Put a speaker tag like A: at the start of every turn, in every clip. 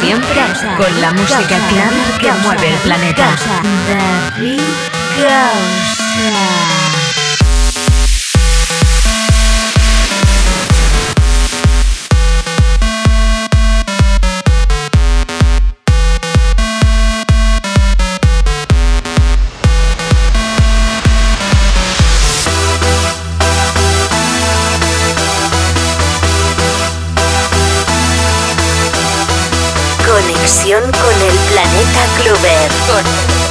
A: Siempre con la música clave que mueve el planeta. David. Planeta Clover. Con,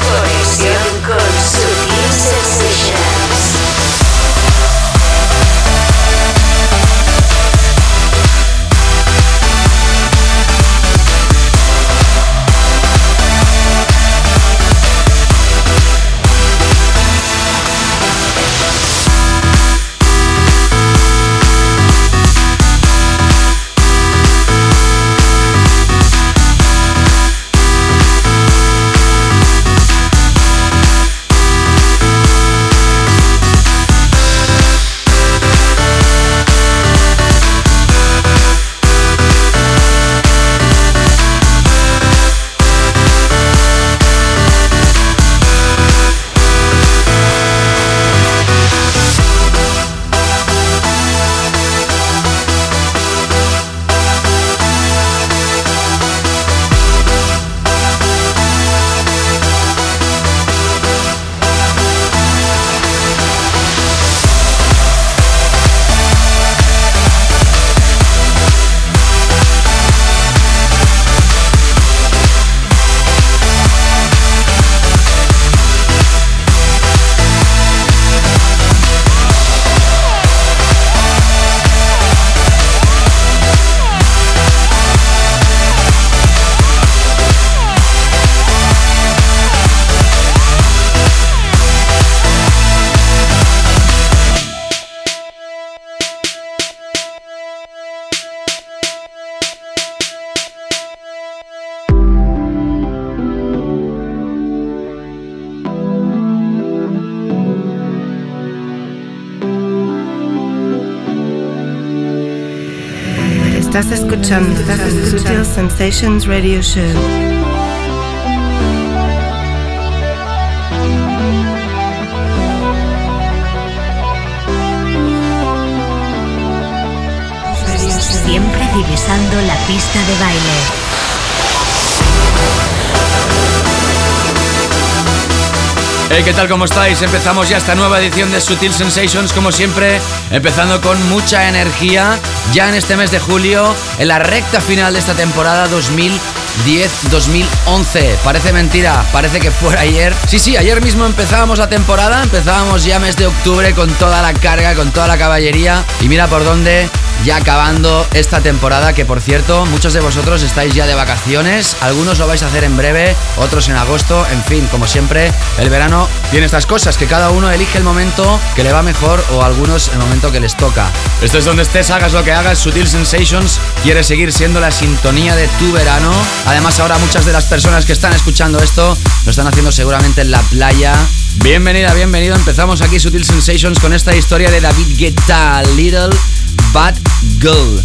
A: Sensations
B: Radio Show.
A: Siempre divisando la pista de baile.
C: Hey, ¿qué tal? ¿Cómo estáis? Empezamos ya esta nueva edición de Sutil Sensations, como siempre, empezando con mucha energía, ya en este mes de julio, en la recta final de esta temporada 2010-2011. Parece mentira, parece que fuera ayer. Sí, sí, ayer mismo empezábamos la temporada, empezábamos ya mes de octubre con toda la carga, con toda la caballería, y mira por dónde ya acabando esta temporada que por cierto muchos de vosotros estáis ya de vacaciones, algunos lo vais a hacer en breve, otros en agosto, en fin, como siempre, el verano tiene estas cosas que cada uno elige el momento que le va mejor o algunos el momento que les toca. Esto es donde estés, hagas lo que hagas, Sutil Sensations quiere seguir siendo la sintonía de tu verano. Además ahora muchas de las personas que están escuchando esto lo están haciendo seguramente en la playa. Bienvenida, bienvenido. Empezamos aquí Sutil Sensations con esta historia de David Guetta, Little Bad Girl.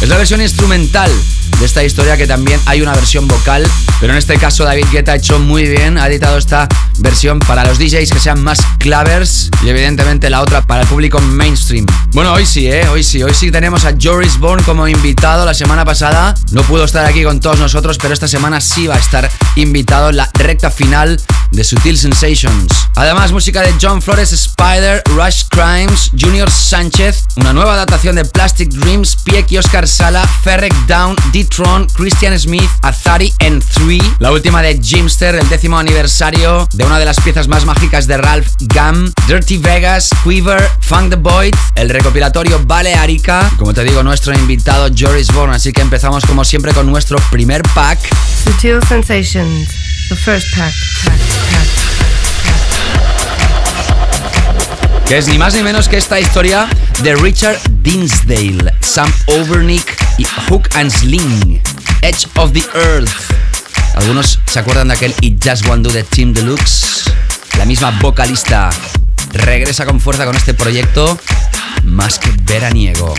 C: Es la versión instrumental de esta historia que también hay una versión vocal, pero en este caso David Guetta ha hecho muy bien, ha editado esta versión para los DJs que sean más clavers y evidentemente la otra para el público mainstream. Bueno, hoy sí, ¿eh? Hoy sí, hoy sí tenemos a Joris Bourne como invitado. La semana pasada no pudo estar aquí con todos nosotros, pero esta semana sí va a estar invitado en la recta final de Sutil Sensations. Además, música de John Flores Spider, Rush Crimes, Junior Sánchez, una nueva adaptación de Plastic Dreams, Pieck y Oscar Sala, Ferrec Down, D-Tron, Christian Smith, Azari and 3, la última de Jimster, el décimo aniversario de una de las piezas más mágicas de Ralph Gam, Dirty Vegas, Quiver, Funk the Void, el recopilatorio Balearica, como te digo, nuestro invitado Joris Bourne, así que empezamos como siempre con nuestro primer pack.
B: Sutil Sensations, the first pack, pack, pack.
C: Que es ni más ni menos que esta historia de Richard Dinsdale, Sam Overnick y Hook and Sling, Edge of the Earth. Algunos se acuerdan de aquel It Just One Do de Team Deluxe. La misma vocalista regresa con fuerza con este proyecto más que veraniego.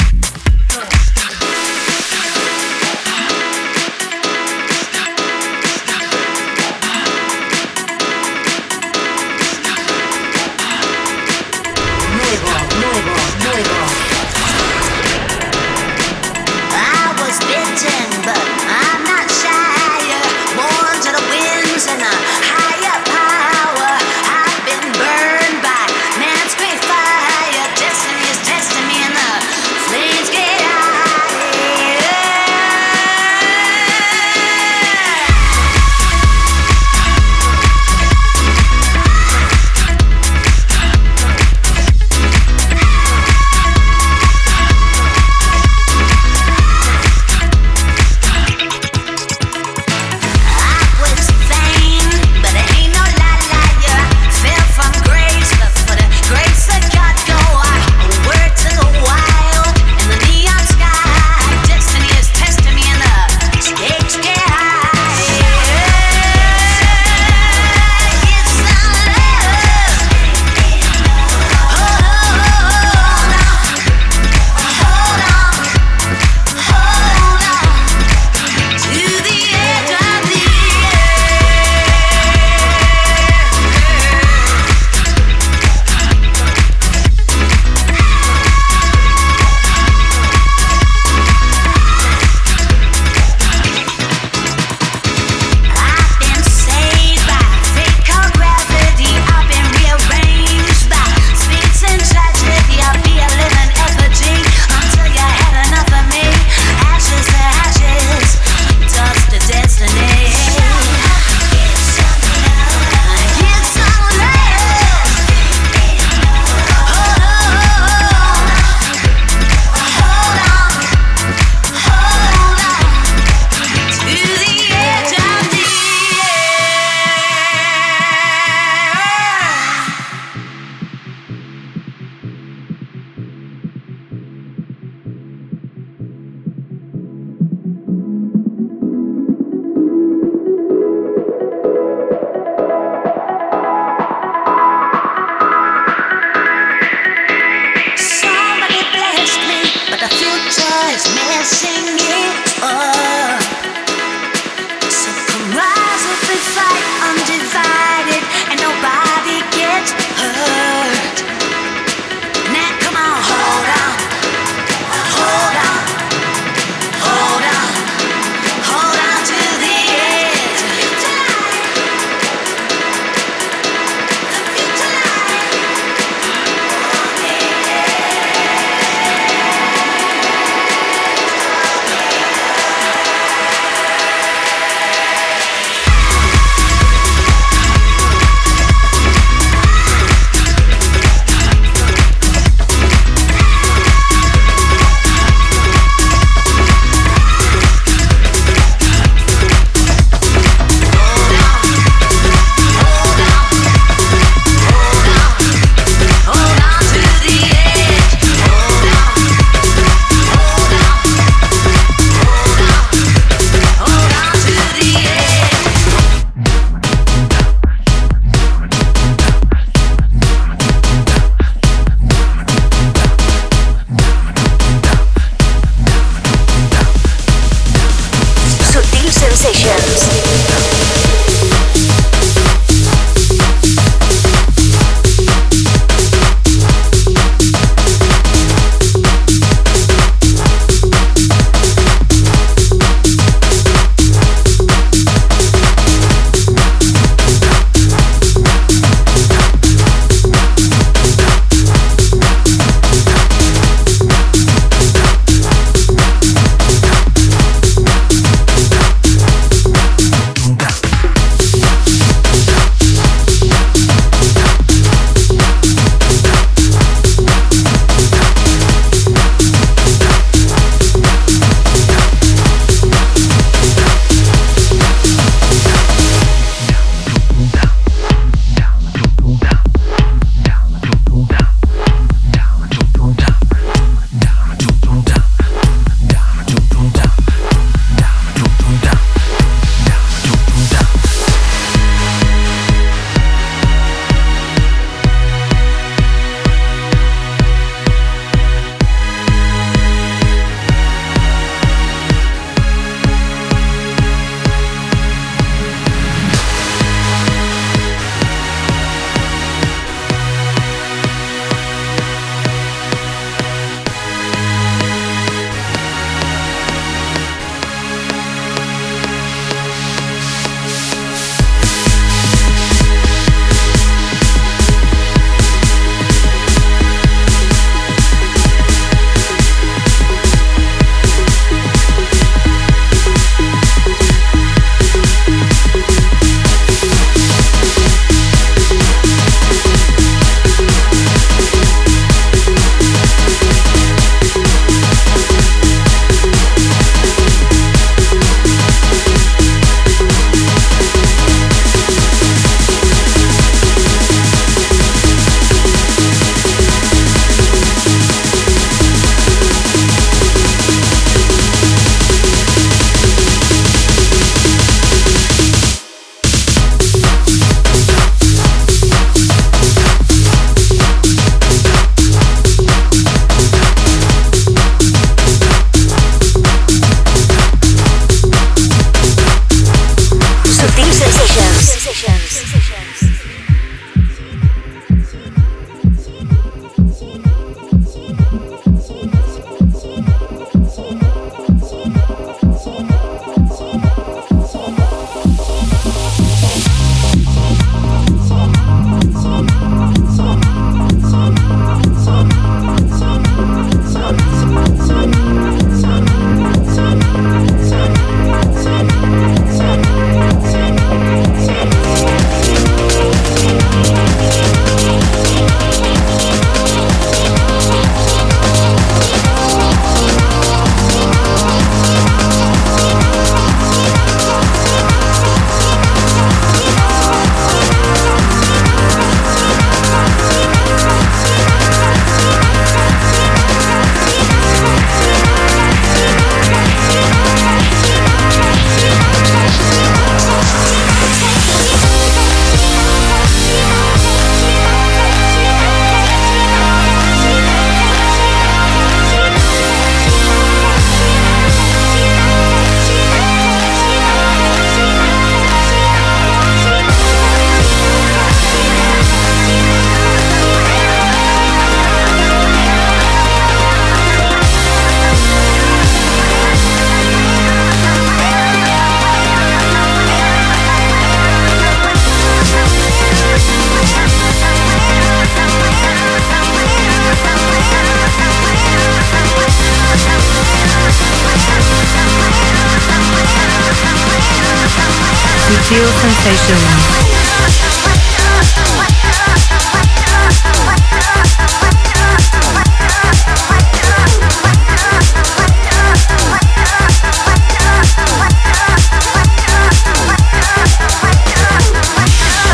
B: Sutil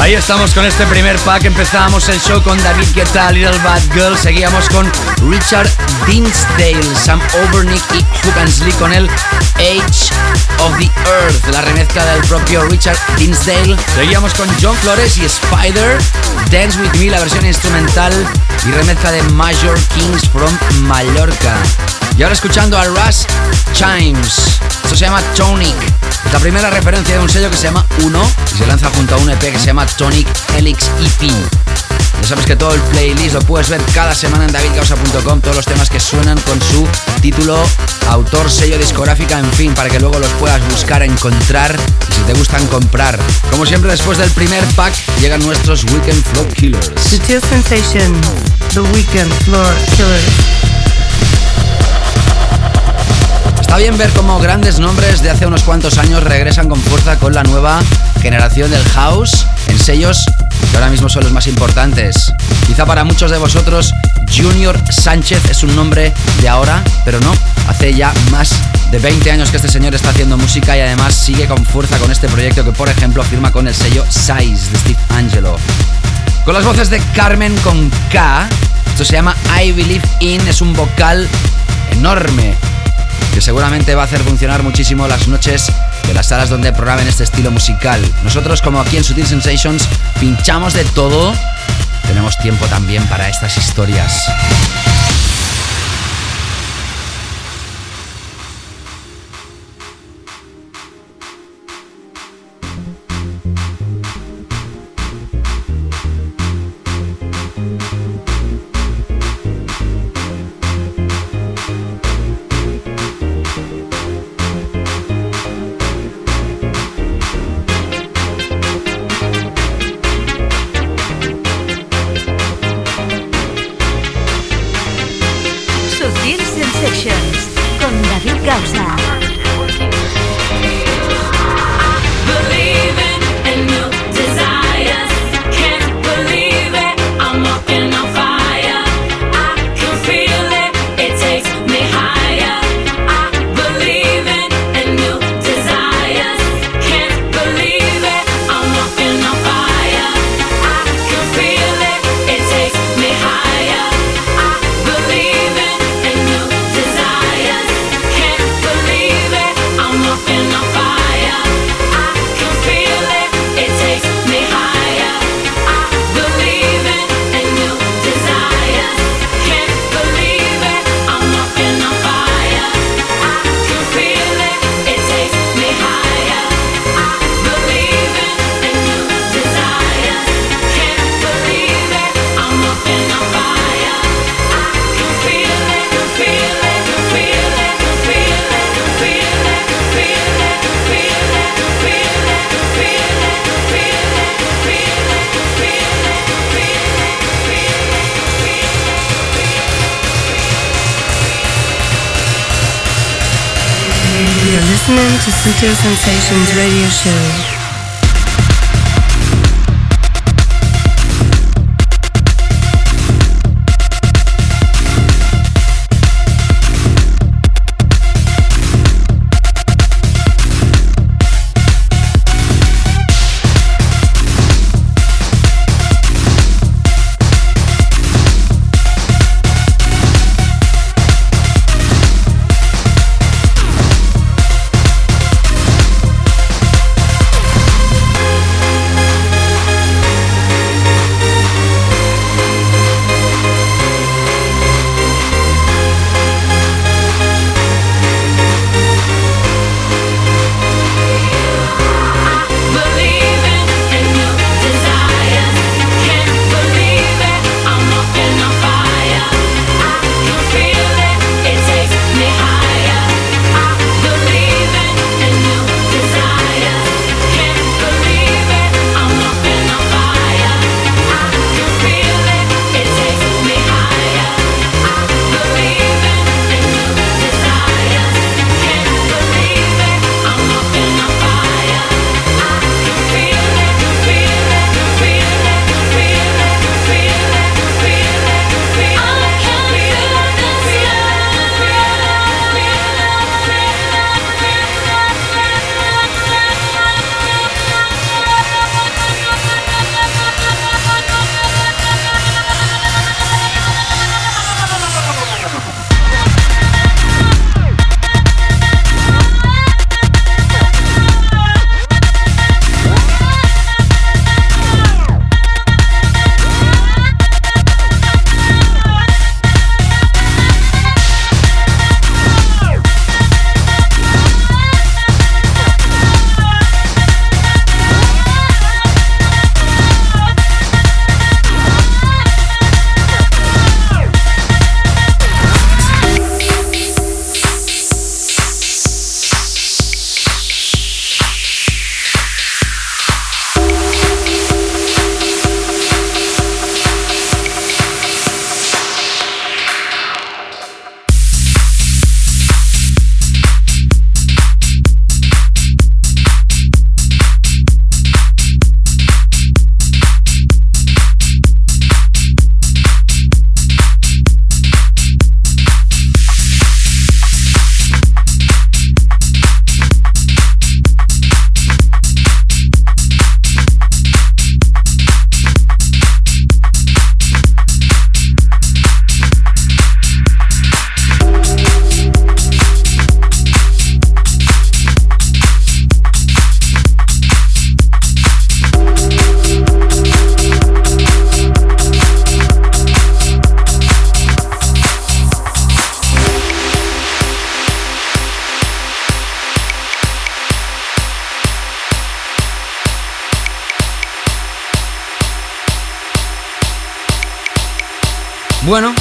C: Ahí estamos con este primer pack. Empezábamos el show con David Guetta, Little Bad Girl. Seguíamos con Richard Dinsdale, Sam Overnick y Hook con el Age of the Earth, la remezcla del propio Richard Dinsdale. Seguíamos con John Flores y Spider, Dance With Me, la versión instrumental y remezcla de Major Kings from Mallorca. Y ahora escuchando a Rush Chimes. Esto se llama Tonic. La primera referencia de un sello que se llama Uno y se lanza junto a un EP que se llama Tonic Helix EP. Ya sabes que todo el playlist lo puedes ver cada semana en davidcausa.com, todos los temas que suenan con su título, autor, sello, discográfica, en fin, para que luego los puedas buscar, encontrar y si te gustan comprar. Como siempre, después del primer pack llegan nuestros Weekend Floor Killers.
B: Sutil Sensation, The Weekend Floor Killers.
C: Está bien ver cómo grandes nombres de hace unos cuantos años regresan con fuerza con la nueva generación del house en sellos que ahora mismo son los más importantes. Quizá para muchos de vosotros Junior Sánchez es un nombre de ahora, pero no, hace ya más de 20 años que este señor está haciendo música y además sigue con fuerza con este proyecto que por ejemplo firma con el sello Size de Steve Angelo. Con las voces de Carmen con K, esto se llama I Believe In, es un vocal enorme que seguramente va a hacer funcionar muchísimo las noches de las salas donde programen este estilo musical. Nosotros, como aquí en Sutil Sensations, pinchamos de todo. Tenemos tiempo también para estas historias.
B: Sutil Sensations radio show.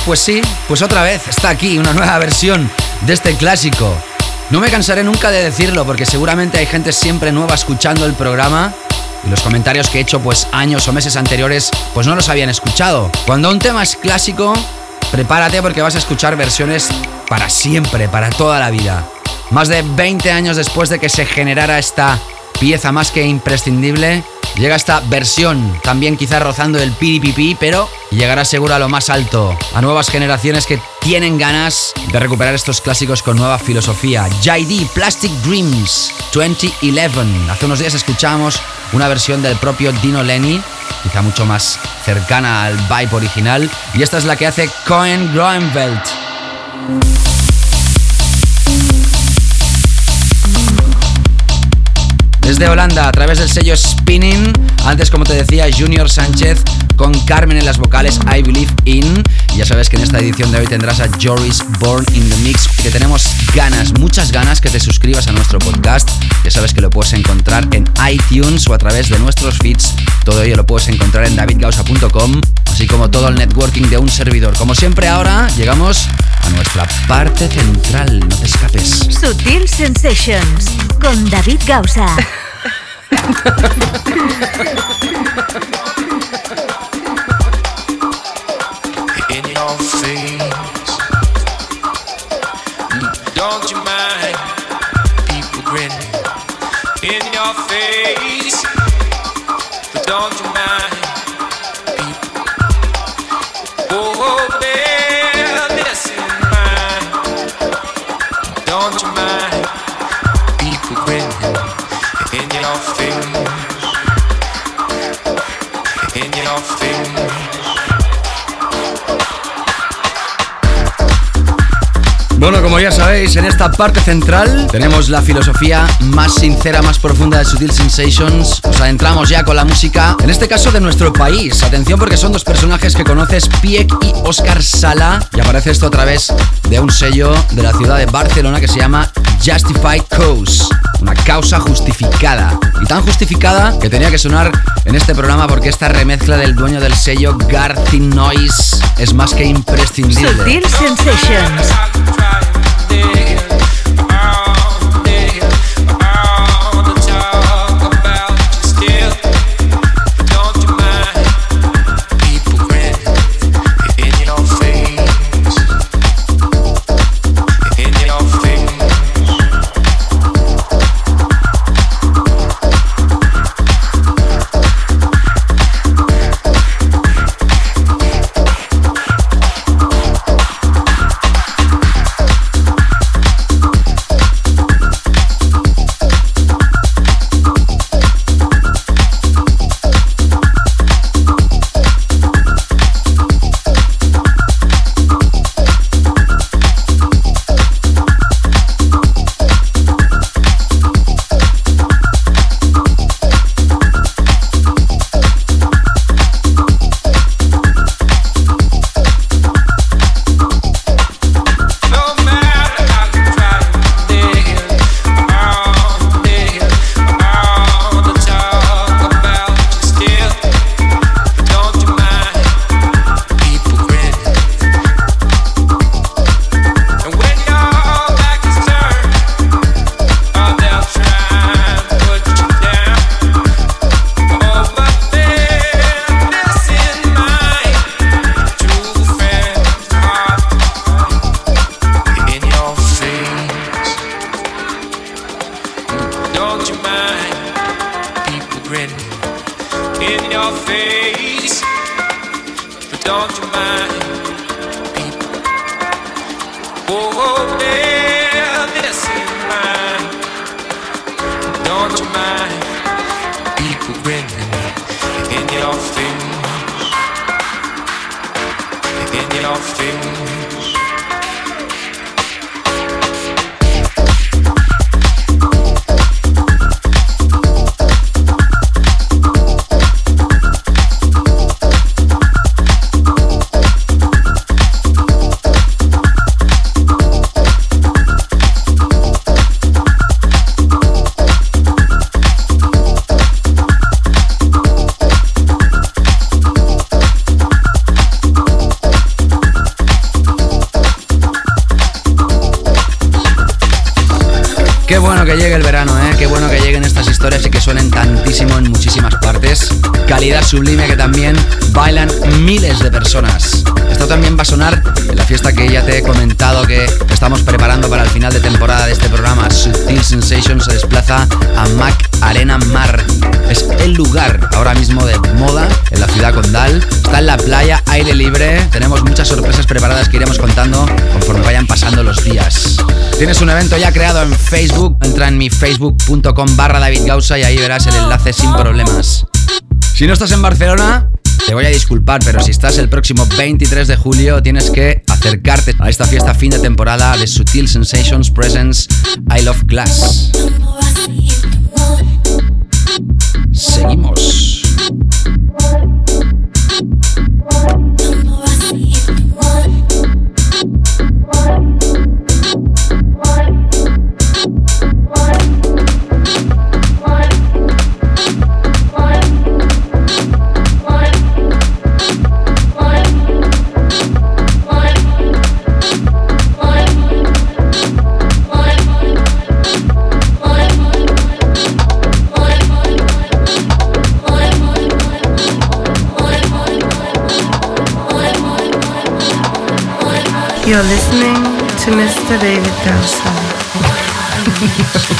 C: Pues sí, pues otra vez está aquí una nueva versión de este clásico. No me cansaré nunca de decirlo porque seguramente hay gente siempre nueva escuchando el programa y los comentarios que he hecho pues años o meses anteriores pues no los habían escuchado. Cuando un tema es clásico, prepárate porque vas a escuchar versiones para siempre, para toda la vida. Más de 20 años después de que se generara esta pieza más que imprescindible, Llega esta versión, también quizá rozando el PDPP, pero llegará seguro a lo más alto, a nuevas generaciones que tienen ganas de recuperar estos clásicos con nueva filosofía. JD Plastic Dreams 2011. Hace unos días escuchamos una versión del propio Dino Lenny, quizá mucho más cercana al vibe original, y esta es la que hace Cohen Groenveld. Desde Holanda, a través del sello Spinning, antes como te decía, Junior Sánchez con Carmen en las vocales I Believe In. Y ya sabes que en esta edición de hoy tendrás a Joris Born in the Mix, que tenemos ganas, muchas ganas que te suscribas a nuestro podcast. Ya sabes que lo puedes encontrar en iTunes o a través de nuestros feeds. Todo ello lo puedes encontrar en davidgausa.com, así como todo el networking de un servidor. Como siempre ahora, llegamos a nuestra parte central. No te escapes.
D: Sutil Sensations con David Gausa.
E: in your face. Don't you
C: como ya sabéis, en esta parte central tenemos la filosofía más sincera, más profunda de Sutil Sensations. Nos adentramos ya con la música, en este caso de nuestro país. Atención porque son dos personajes que conoces, Piek y Oscar Sala. Y aparece esto a través de un sello de la ciudad de Barcelona que se llama Justified Cause. Una causa justificada. Y tan justificada que tenía que sonar en este programa porque esta remezcla del dueño del sello Garthy Noise es más que imprescindible.
D: Sutil Sensations.
C: evento ya creado en Facebook. Entra en mi facebook.com barra David Gausa y ahí verás el enlace sin problemas. Si no estás en Barcelona, te voy a disculpar, pero si estás el próximo 23 de julio, tienes que acercarte a esta fiesta fin de temporada de Sutil Sensations Presents I Love Glass. Seguimos.
B: You're listening to Mr. David Dowson.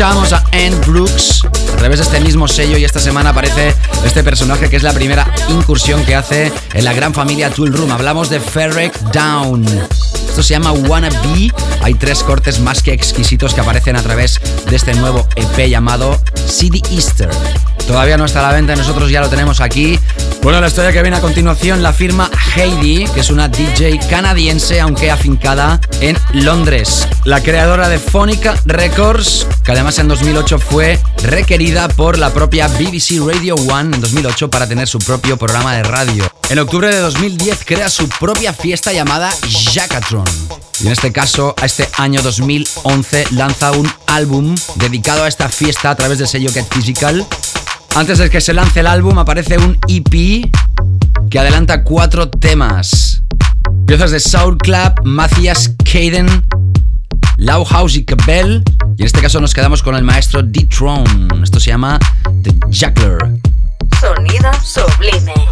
B: escuchábamos a Anne Brooks a través de este mismo sello y esta semana aparece este personaje que es la primera incursión que hace en la gran familia Tool Room. Hablamos de Ferrek Down.
C: Esto se llama Wanna Be. Hay tres cortes más que exquisitos que aparecen a través de este nuevo EP llamado City Easter. Todavía no está a la venta, nosotros ya lo tenemos aquí. Bueno, la historia que viene a continuación la firma Heidi, que es una DJ canadiense, aunque afincada en Londres. La creadora de Phonica Records, que además en 2008 fue requerida por la propia BBC Radio One en 2008 para tener su propio programa de radio. En octubre de 2010 crea su propia fiesta llamada Jacatron. Y en este caso, a este año 2011 lanza un álbum dedicado a esta fiesta a través del sello Get Physical. Antes de que se lance el álbum aparece un EP que adelanta cuatro temas. Piezas de Soul Club, Matthias Caden, Low House y Cabell. Y en este caso nos quedamos con el maestro D-Tron. Esto se llama The Jackler.
A: Sonido sublime.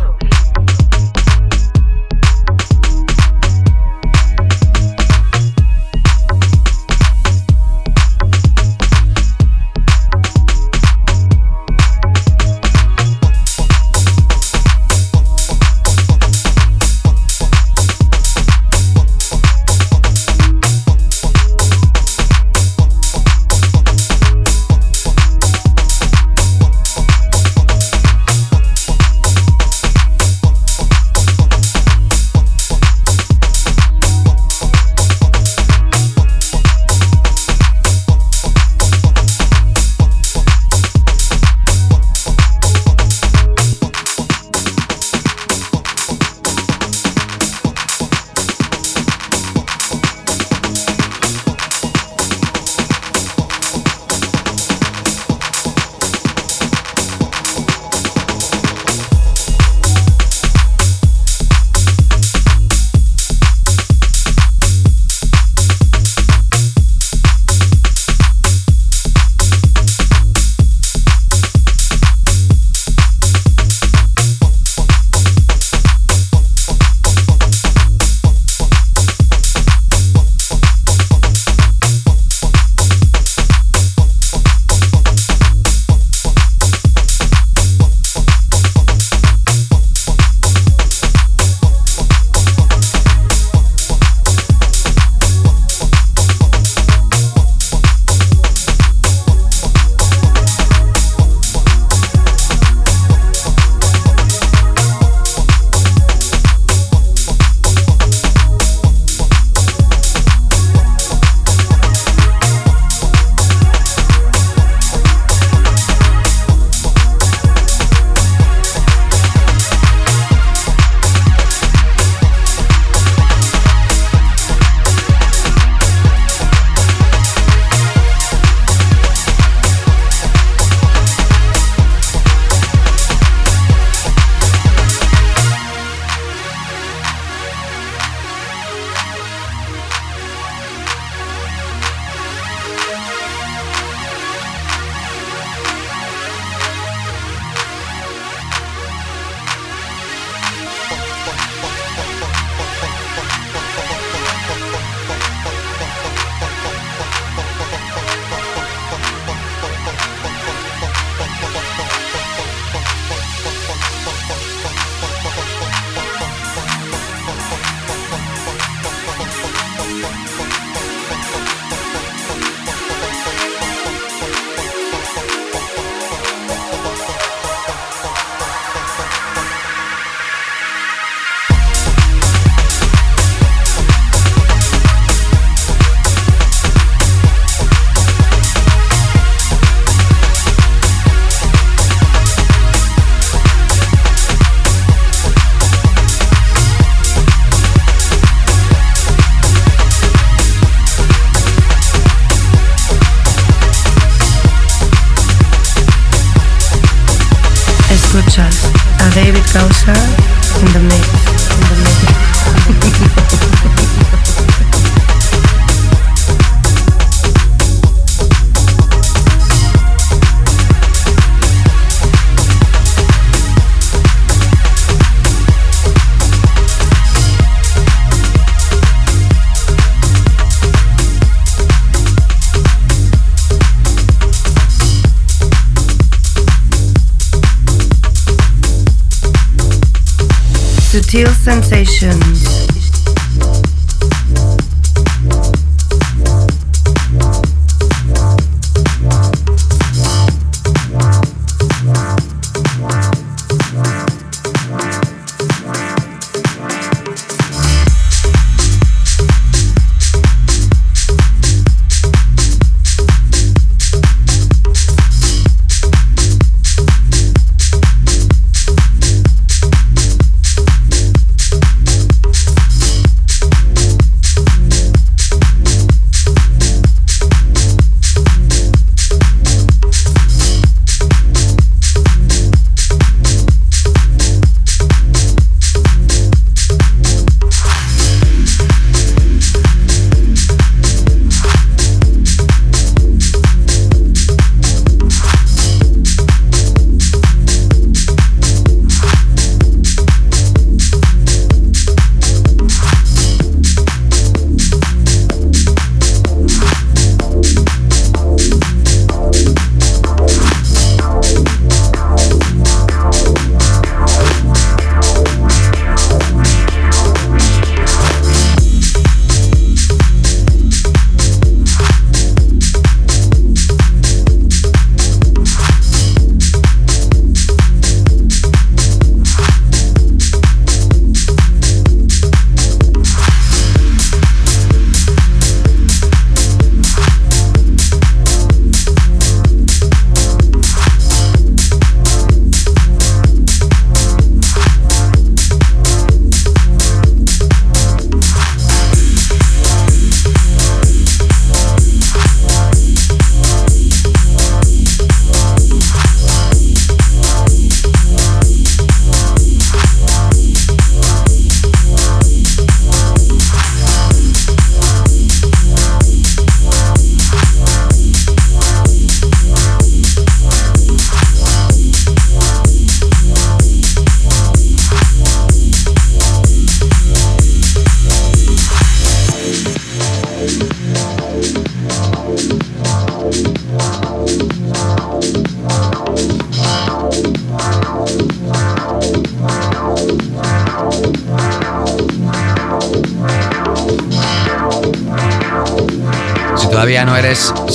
B: Sutil sensations.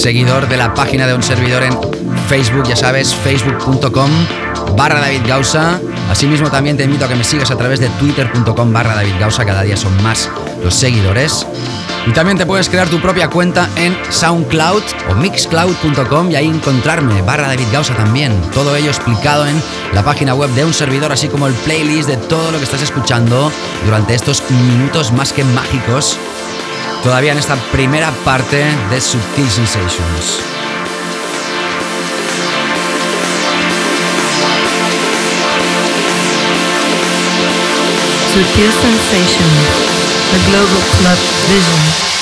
C: Seguidor de la página de un servidor en Facebook, ya sabes, facebook.com barra David Gausa. Asimismo también te invito a que me sigas a través de twitter.com barra David Gausa, cada día son más los seguidores. Y también te puedes crear tu propia cuenta en SoundCloud o Mixcloud.com y ahí encontrarme, barra David Gausa también. Todo ello explicado en la página web de un servidor, así como el playlist de todo lo que estás escuchando durante estos minutos más que mágicos. Todavía en esta primera parte de Subtil Sensations.
B: Subtil Sensations, the Global Club Vision.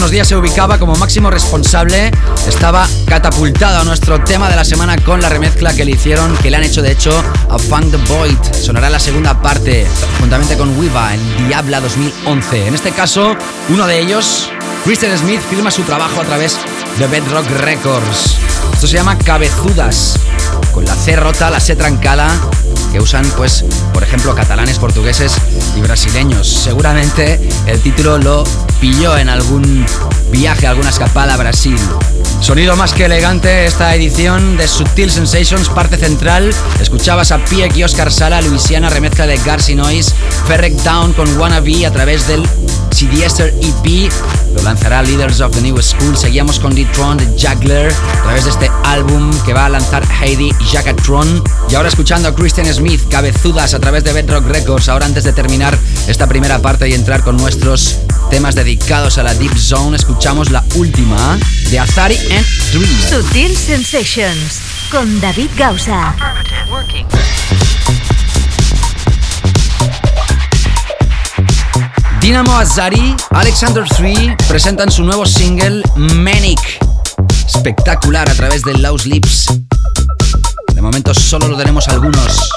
C: Unos días se ubicaba como máximo responsable, estaba catapultado a nuestro tema de la semana con la remezcla que le hicieron, que le han hecho de hecho a Funk the Void. Sonará la segunda parte, juntamente con Wiva en Diabla 2011. En este caso, uno de ellos, Christian Smith, firma su trabajo a través de Bedrock Records. Esto se llama Cabezudas, con la C rota, la C trancada, que usan, pues, por ejemplo, catalanes, portugueses y brasileños. Seguramente el título lo pilló en algún viaje, alguna escapada a Brasil. Sonido más que elegante esta edición de Subtil Sensations, parte central. Escuchabas a Pieck y Oscar Sala, Luisiana, remezcla de Garcy Noise, Ferrec Down con Wannabe a través del CDSer EP. Lo lanzará Leaders of the New School. Seguíamos con D-Tron de Juggler a través de este álbum que va a lanzar Heidi y Jackatron. Y ahora escuchando a Christian Smith, cabezudas a través de Bedrock Records. Ahora antes de terminar esta primera parte y entrar con nuestros temas dedicados a la Deep Zone, escuchamos la última de Azari and 3.
A: Sutil Sensations con David Gausa.
C: Dinamo Azari, Alexander 3 presentan su nuevo single Manic. Espectacular a través de Louse Lips. De momento solo lo tenemos algunos.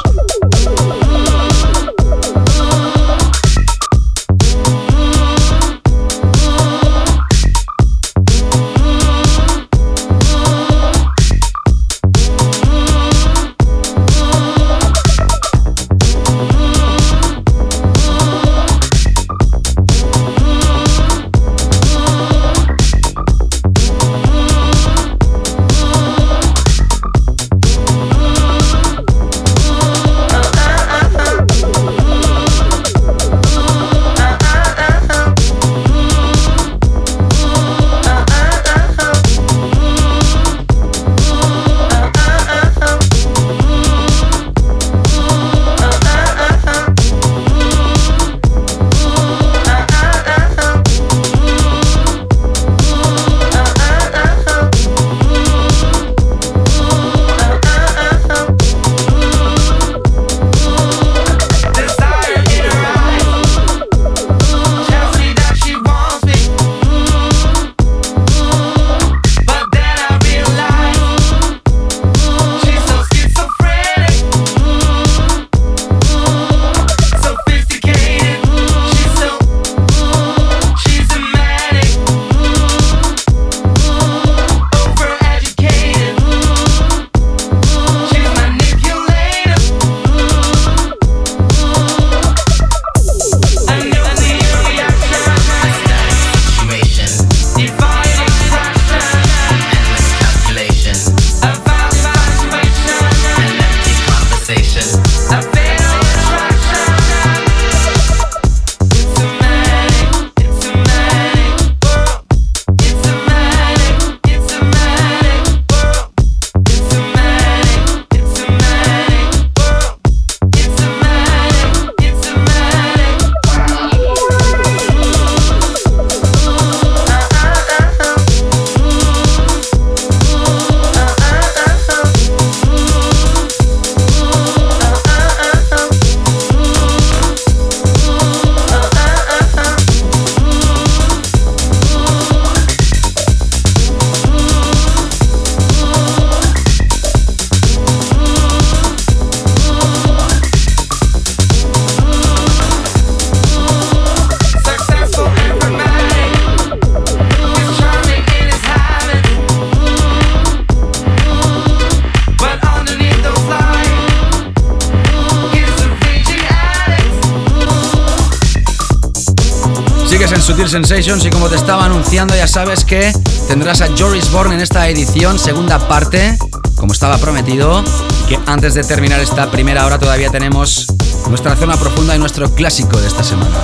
C: Sensations y como te estaba anunciando ya sabes que tendrás a Joris Born en esta edición, segunda parte, como estaba prometido, que antes de terminar esta primera hora todavía tenemos nuestra zona profunda y nuestro clásico de esta semana.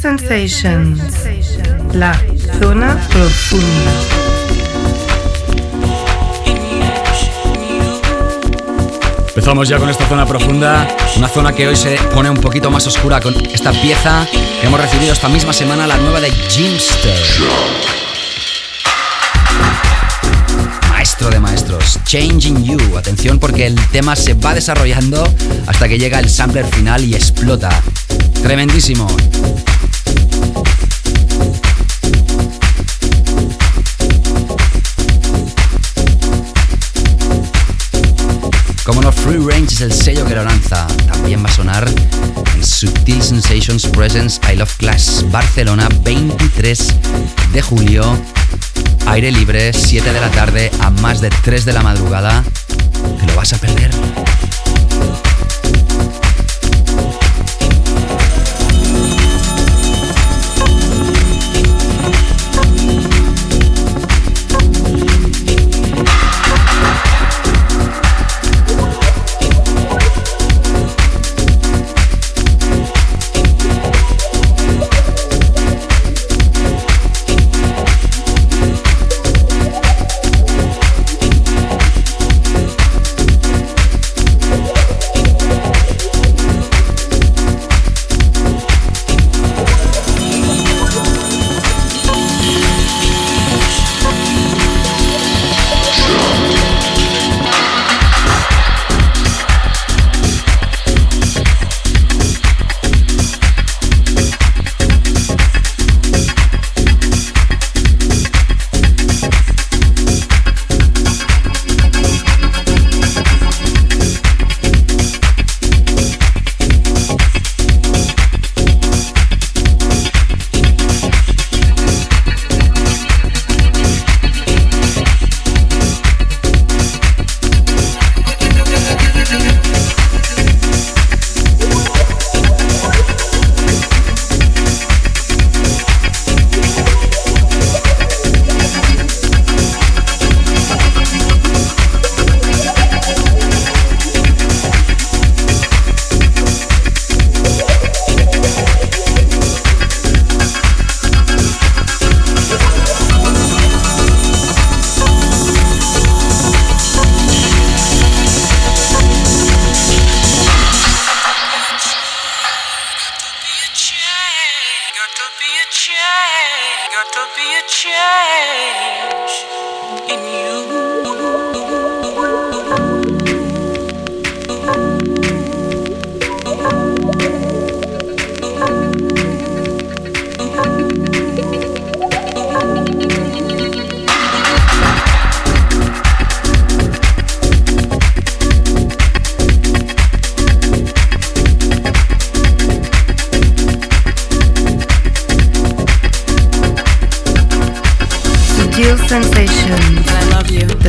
B: Sensations, la zona profunda.
C: Empezamos ya con esta zona profunda, una zona que hoy se pone un poquito más oscura con esta pieza que hemos recibido esta misma semana, la nueva de Jimster. Maestro de maestros, Changing You. Atención porque el tema se va desarrollando hasta que llega el sampler final y explota. Tremendísimo. Como no, Free Range es el sello que lo lanza. También va a sonar en Subtil Sensations Presence I Love Class Barcelona 23 de julio. Aire libre, 7 de la tarde a más de 3 de la madrugada. ¿Te lo vas a perder?
F: change, got to be a change in you.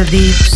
F: deep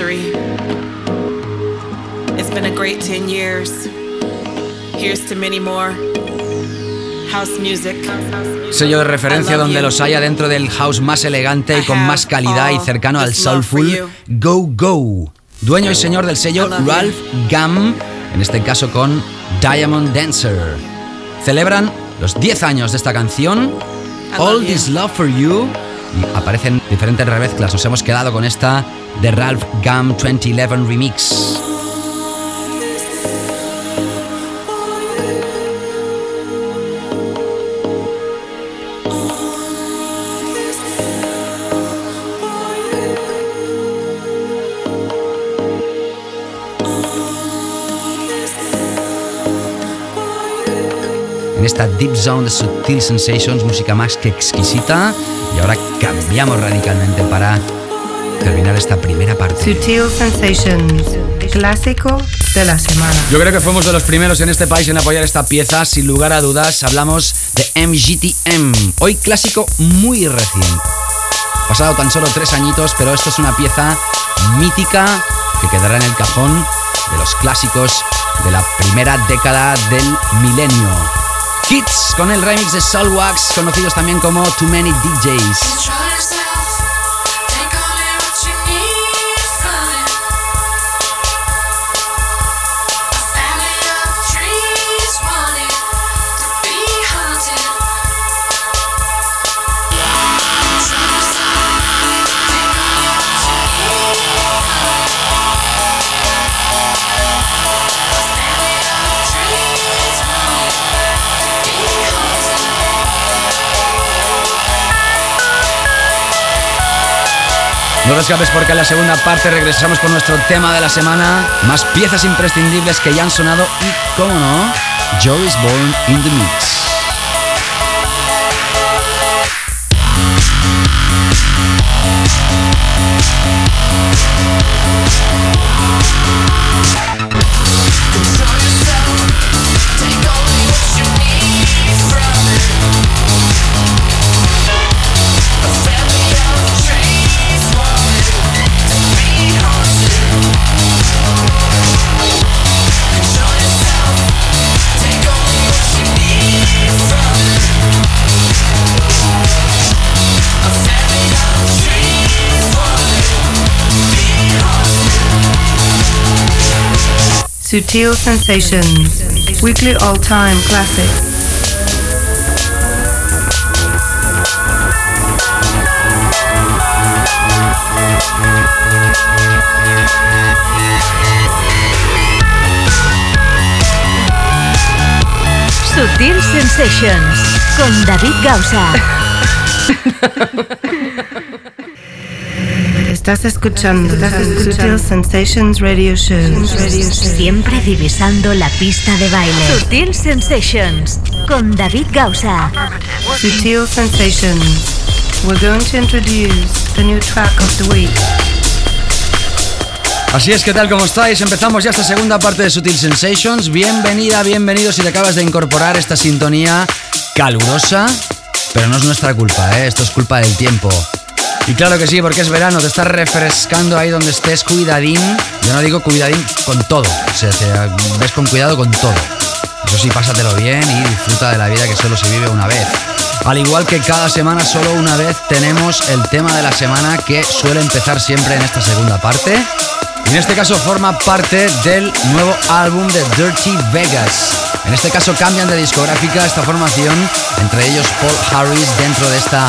F: It's been a great 10 years. Here's to many more. House music.
C: Sello de referencia donde los haya dentro del house más elegante y con más calidad y cercano al soulful. Go Go. Dueño y señor del sello Ralph Gum, en este caso con Diamond Dancer. Celebran los 10 años de esta canción, All This Love for You, aparecen diferentes remezclas. Nos hemos quedado con esta de Ralph Gum 2011 Remix. Esta Deep Zone de Sutil Sensations, música más que exquisita. Y ahora cambiamos radicalmente para terminar esta primera parte.
B: Sutil Sensations, clásico de la semana.
C: Yo creo que fuimos de los primeros en este país en apoyar esta pieza, sin lugar a dudas. Hablamos de MGTM, hoy clásico muy reciente. Pasado tan solo tres añitos, pero esto es una pieza mítica que quedará en el cajón de los clásicos de la primera década del milenio. Kids con el remix de Soulwax, conocidos también como Too Many DJs. No te escapes porque en la segunda parte regresamos con nuestro tema de la semana. Más piezas imprescindibles que ya han sonado y, como no, is Born in the Mix.
B: Sutil Sensations, weekly all-time classics.
A: Sutil Sensations con David Gausa.
B: Estás escuchando, Sutil Sensations Radio Show.
A: Siempre divisando la pista de baile. Sutil Sensations con David Gausa.
B: Sutil Sensations. We're going to introduce the new track of the week.
C: Así es, ¿qué tal? ¿Cómo estáis? Empezamos ya esta segunda parte de Sutil Sensations. Bienvenida, bienvenido si te acabas de incorporar esta sintonía calurosa. Pero no es nuestra culpa, ¿eh? esto es culpa del tiempo. Y claro que sí, porque es verano, te estás refrescando ahí donde estés, cuidadín. Yo no digo cuidadín con todo, o sea, te ves con cuidado con todo. Eso sí, pásatelo bien y disfruta de la vida que solo se vive una vez. Al igual que cada semana, solo una vez tenemos el tema de la semana que suele empezar siempre en esta segunda parte. Y en este caso forma parte del nuevo álbum de Dirty Vegas. En este caso cambian de discográfica esta formación, entre ellos Paul Harris dentro de esta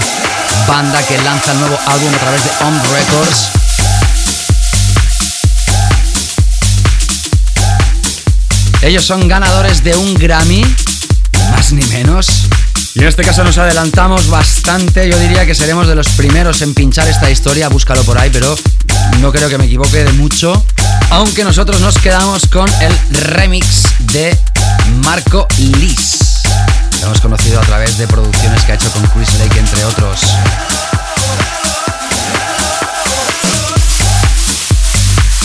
C: banda que lanza el nuevo álbum a través de On Records. Ellos son ganadores de un Grammy, más ni menos. Y en este caso nos adelantamos bastante, yo diría que seremos de los primeros en pinchar esta historia, búscalo por ahí, pero no creo que me equivoque de mucho. Aunque nosotros nos quedamos con el remix de Marco Liz. Lo hemos conocido a través de producciones que ha hecho con Chris Lake, entre otros.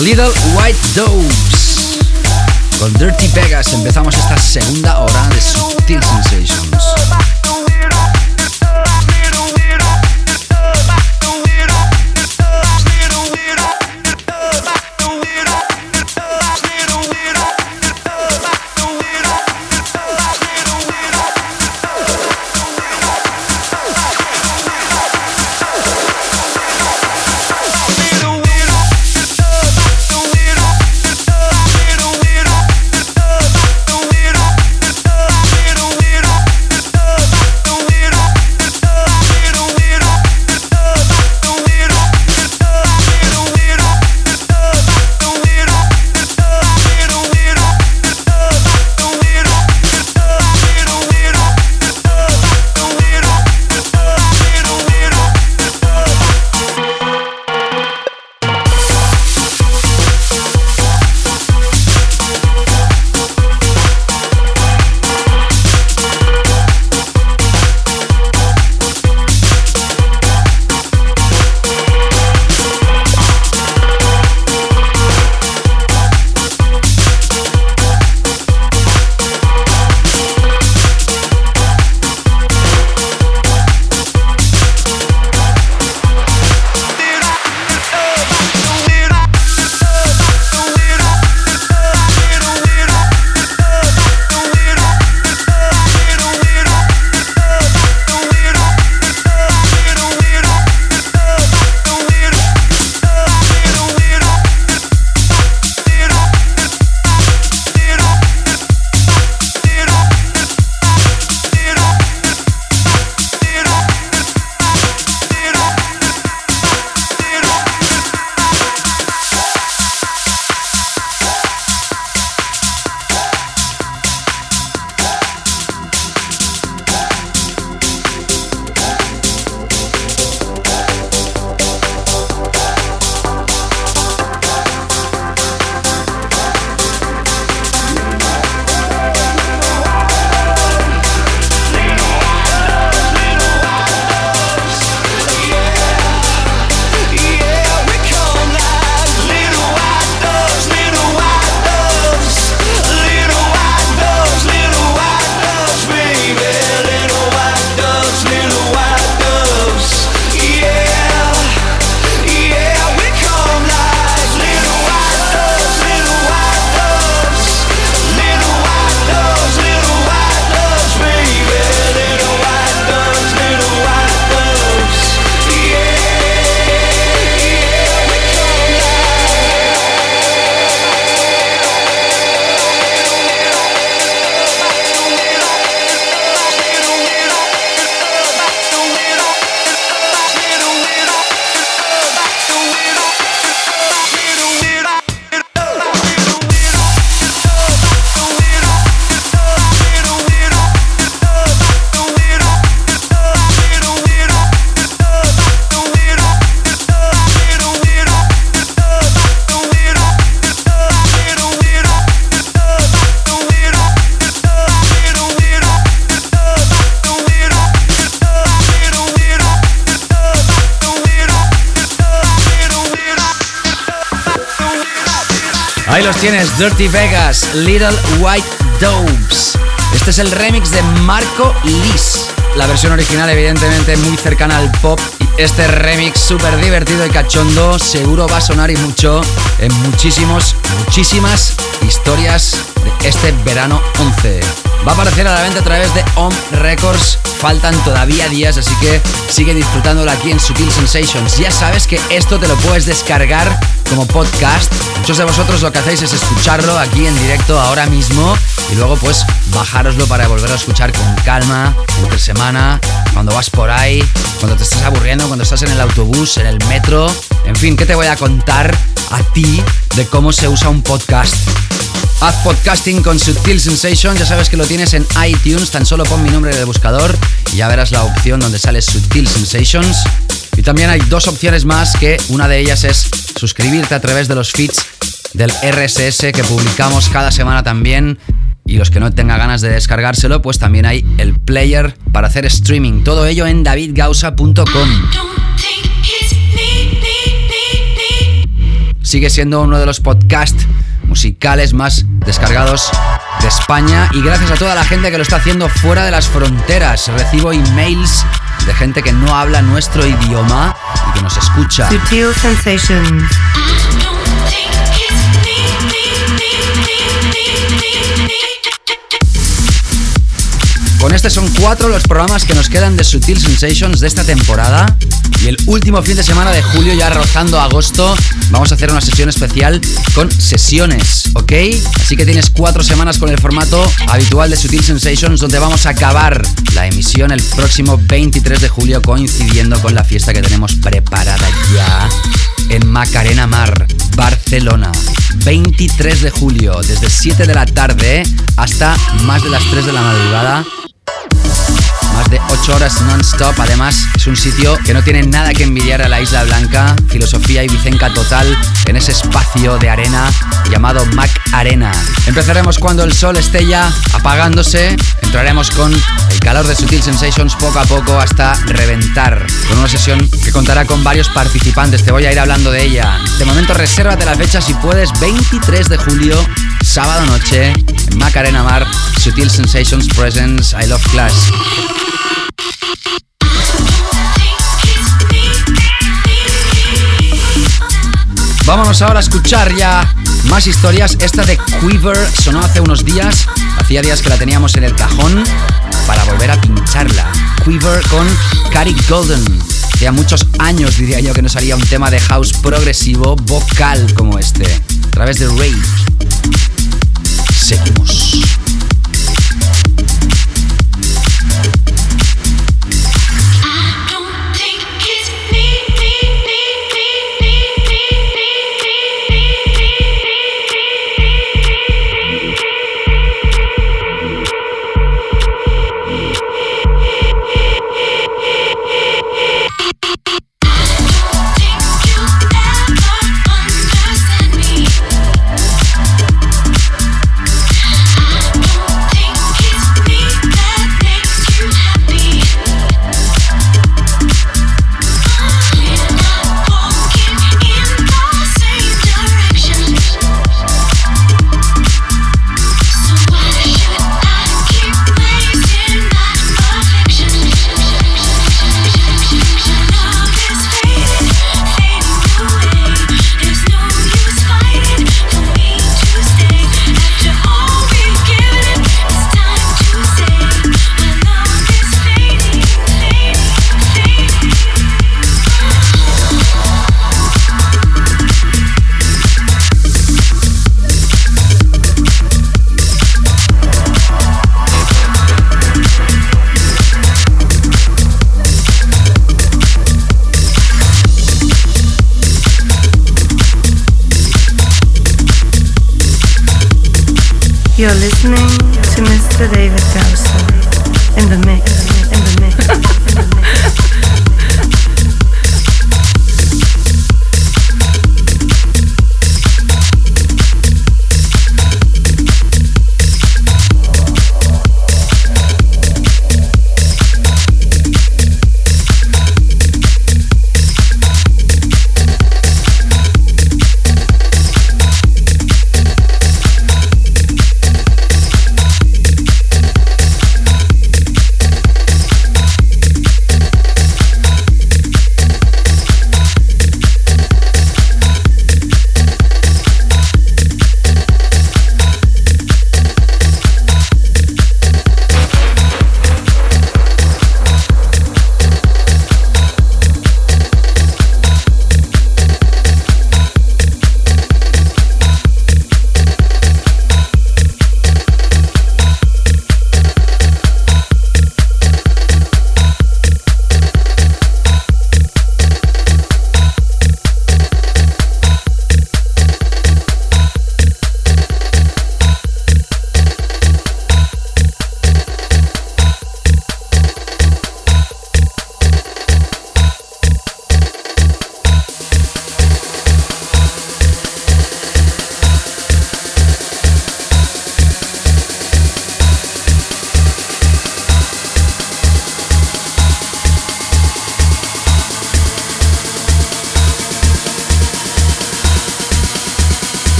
C: Little White Doves. Con Dirty Vegas empezamos esta segunda hora de Subtil Sensations. Dirty Vegas, Little White Doves. Este es el remix de Marco Lis. La versión original, evidentemente, muy cercana al pop. Este remix súper divertido y cachondo seguro va a sonar y mucho en muchísimos, muchísimas historias de este verano 11. Va a aparecer a la venta a través de Om Records. Faltan todavía días, así que sigue disfrutándolo aquí en Sutil Sensations. Ya sabes que esto te lo puedes descargar como podcast. Muchos de vosotros lo que hacéis es escucharlo aquí en directo ahora mismo y luego pues bajároslo para volver a escuchar con calma, entre semana, cuando vas por ahí, cuando te estás aburriendo, cuando estás en el autobús, en el metro. En fin, ¿qué te voy a contar a ti de cómo se usa un podcast? Haz podcasting con Sutil Sensations, ya sabes que lo tienes en iTunes, tan solo pon mi nombre en el buscador y ya verás la opción donde sale Sutil Sensations. Y también hay dos opciones más que una de ellas es suscribirte a través de los feeds del RSS que publicamos cada semana también. Y los que no tengan ganas de descargárselo, pues también hay el player para hacer streaming. Todo ello en davidgausa.com. Sigue siendo uno de los podcasts musicales más descargados de España y gracias a toda la gente que lo está haciendo fuera de las fronteras. Recibo emails de gente que no habla nuestro idioma y que nos escucha.
B: Sutil Sensations.
C: Con este son cuatro los programas que nos quedan de Sutil Sensations de esta temporada. Y el último fin de semana de julio, ya rozando agosto, vamos a hacer una sesión especial con sesiones, ¿ok? Así que tienes cuatro semanas con el formato habitual de Sutil Sensations, donde vamos a acabar la emisión el próximo 23 de julio, coincidiendo con la fiesta que tenemos preparada ya en Macarena Mar, Barcelona. 23 de julio, desde 7 de la tarde hasta más de las 3 de la madrugada Boom! Más de 8 horas non-stop. Además, es un sitio que no tiene nada que envidiar a la Isla Blanca. Filosofía y vicenca total en ese espacio de arena llamado Mac Arena. Empezaremos cuando el sol esté ya apagándose. Entraremos con el calor de Sutil Sensations poco a poco hasta reventar. Con una sesión que contará con varios participantes. Te voy a ir hablando de ella. De momento, resérvate la fecha si puedes. 23 de julio, sábado noche, en Macarena Mar, Sutil Sensations Presents I Love Class. Vámonos ahora a escuchar ya más historias. Esta de Quiver sonó hace unos días. Hacía días que la teníamos en el cajón para volver a pincharla. Quiver con Cary Golden. Hacía muchos años, diría yo, que no salía un tema de house progresivo vocal como este. A través de Ray. Seguimos.
B: To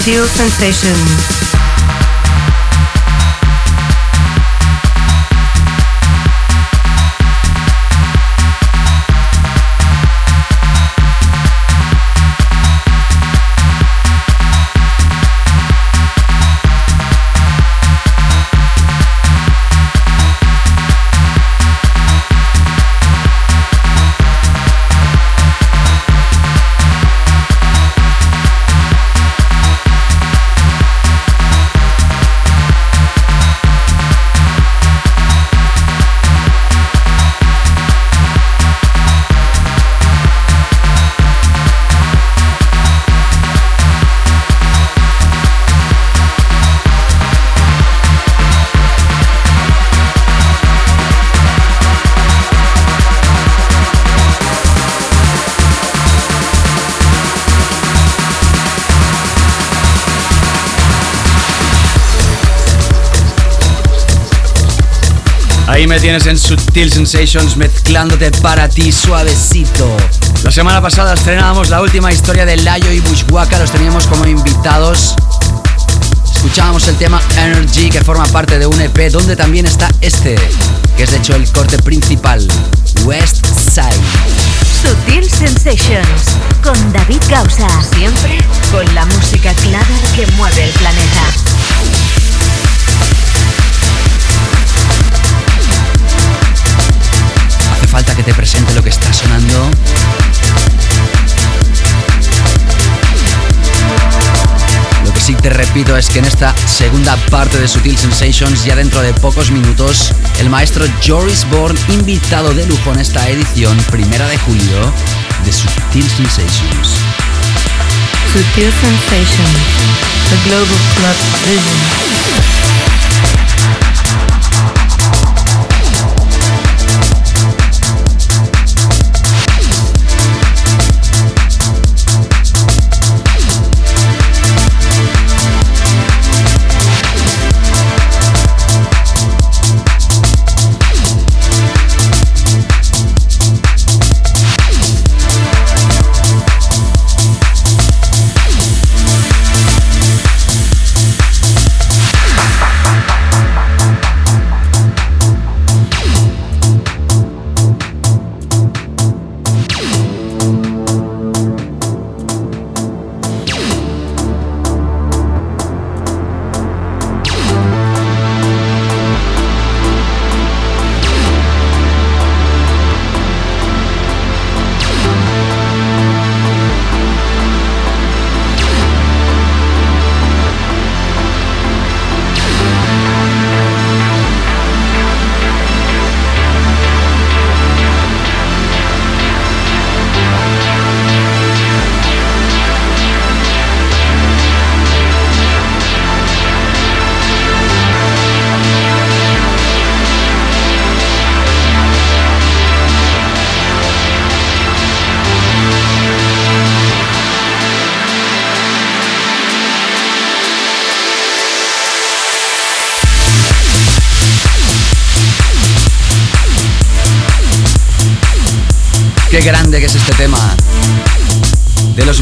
B: Sutil Sensations.
C: Tienes en Sutil Sensations mezclándote para ti suavecito. La semana pasada estrenábamos la última historia de Layo y Bushwaka, los teníamos como invitados. Escuchábamos el tema Energy que forma parte de un EP donde también está este, que es de hecho el corte principal, West Side.
A: Sutil Sensations con David Gausa. Siempre con la música clara que mueve el planeta.
C: Falta que te presente lo que está sonando. Lo que sí te repito es que en esta segunda parte de Sutil Sensations, ya dentro de pocos minutos, el maestro Joris Bourne, invitado de lujo en esta edición, primera de julio, de Sutil Sensations.
B: Sutil Sensations, the Global Club Vision.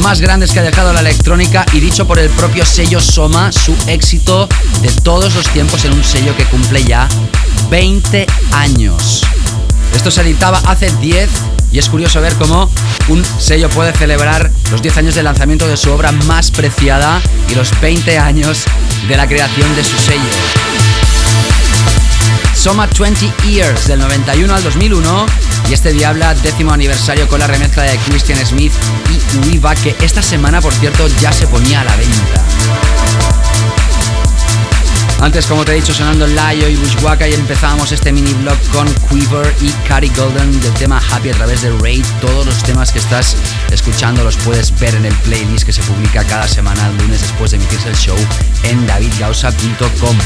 C: Más grandes que ha dejado la electrónica y dicho por el propio sello Soma, su éxito de todos los tiempos en un sello que cumple ya 20 años. Esto se editaba hace 10 y es curioso ver cómo un sello puede celebrar los 10 años de lanzamiento de su obra más preciada y los 20 años de la creación de su sello. Soma 20 Years del 91 al 2001 y este Diabla décimo aniversario con la remezcla de Christian Smith y Uiva que esta semana por cierto ya se ponía a la venta. Antes, como te he dicho, sonando Layo y Bushwaka y empezamos este mini blog con Quiver y Cary Golden del tema Happy a través de Raid. Todos los temas que estás escuchando los puedes ver en el playlist que se publica cada semana el lunes después de emitirse el show en davidgausa.com.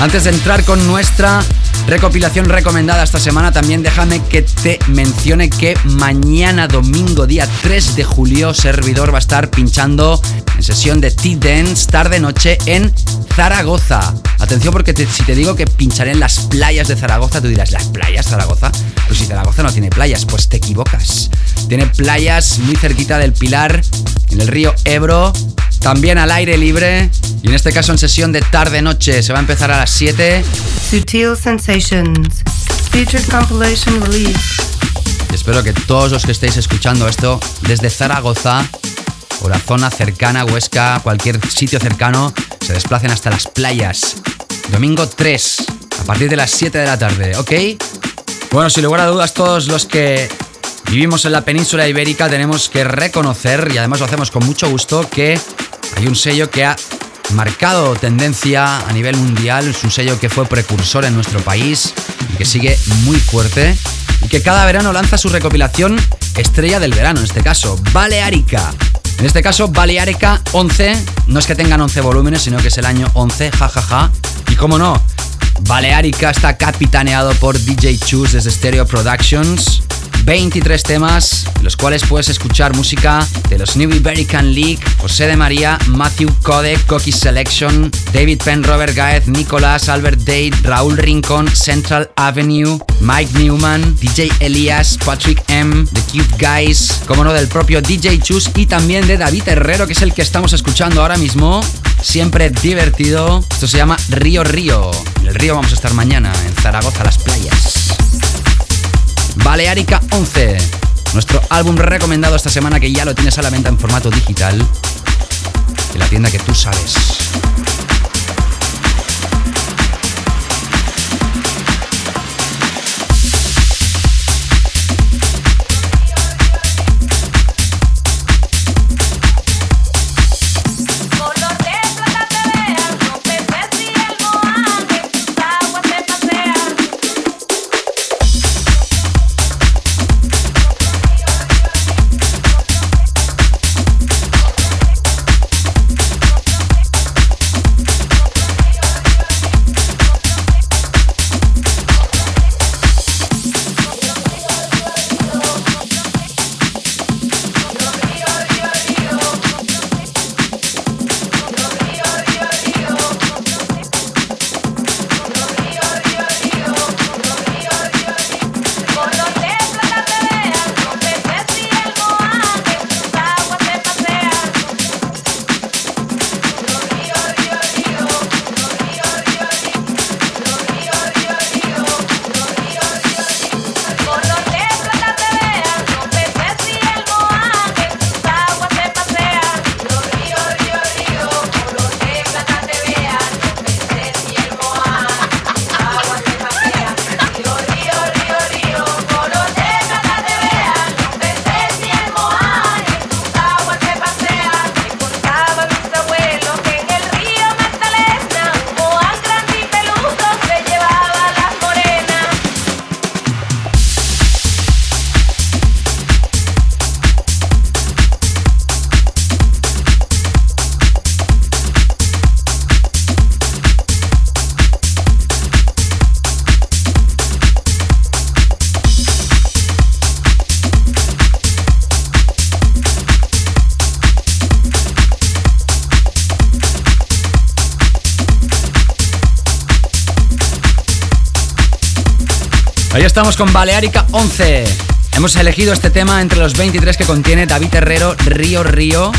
C: Antes de entrar con nuestra recopilación recomendada esta semana, también déjame que te mencione que mañana domingo, día 3 de julio, servidor va a estar pinchando en sesión de T-Dance tarde-noche en Zaragoza. Atención porque si te digo que pincharé en las playas de Zaragoza, tú dirás, ¿las playas Zaragoza? Pues si Zaragoza no tiene playas, pues te equivocas. Tiene playas muy cerquita del Pilar, en el río Ebro, también al aire libre y en este caso en sesión de tarde-noche. Se va a empezar a las 7.
B: Sutil Sensations, featured compilation release.
C: espero que todos los que estéis escuchando esto desde Zaragoza o la zona cercana, Huesca, cualquier sitio cercano, se desplacen hasta las playas. Domingo 3, a partir de las 7 de la tarde, ¿ok? Bueno, sin lugar a dudas, todos los que vivimos en la península ibérica tenemos que reconocer, y además lo hacemos con mucho gusto, que hay un sello que ha marcado tendencia a nivel mundial, es un sello que fue precursor en nuestro país que sigue muy fuerte y que cada verano lanza su recopilación estrella del verano, en este caso, Balearica. En este caso, Balearica 11, no es que tengan 11 volúmenes, sino que es el año 11, jajaja. Ja, ja. Y como no, Balearica está capitaneado por DJ Chus desde Stereo Productions 23 temas, los cuales puedes escuchar música de los New Iberican League, José de María, Matthew Codec, Cocky Selection, David Penn, Robert Gaez, Nicolás, Albert Date, Raúl Rincón, Central Avenue, Mike Newman, DJ Elias, Patrick M, The Cube Guys, como no del propio DJ Chus y también de David Herrero, que es el que estamos escuchando ahora mismo. Siempre divertido. Esto se llama Río Río. En el río vamos a estar mañana, en Zaragoza, las playas. Balearica 11. Nuestro álbum recomendado esta semana que ya lo tienes a la venta en formato digital. En la tienda que tú sabes. Estamos con Balearica 11. Hemos elegido este tema entre los 23 que contiene David Herrero, Río Río.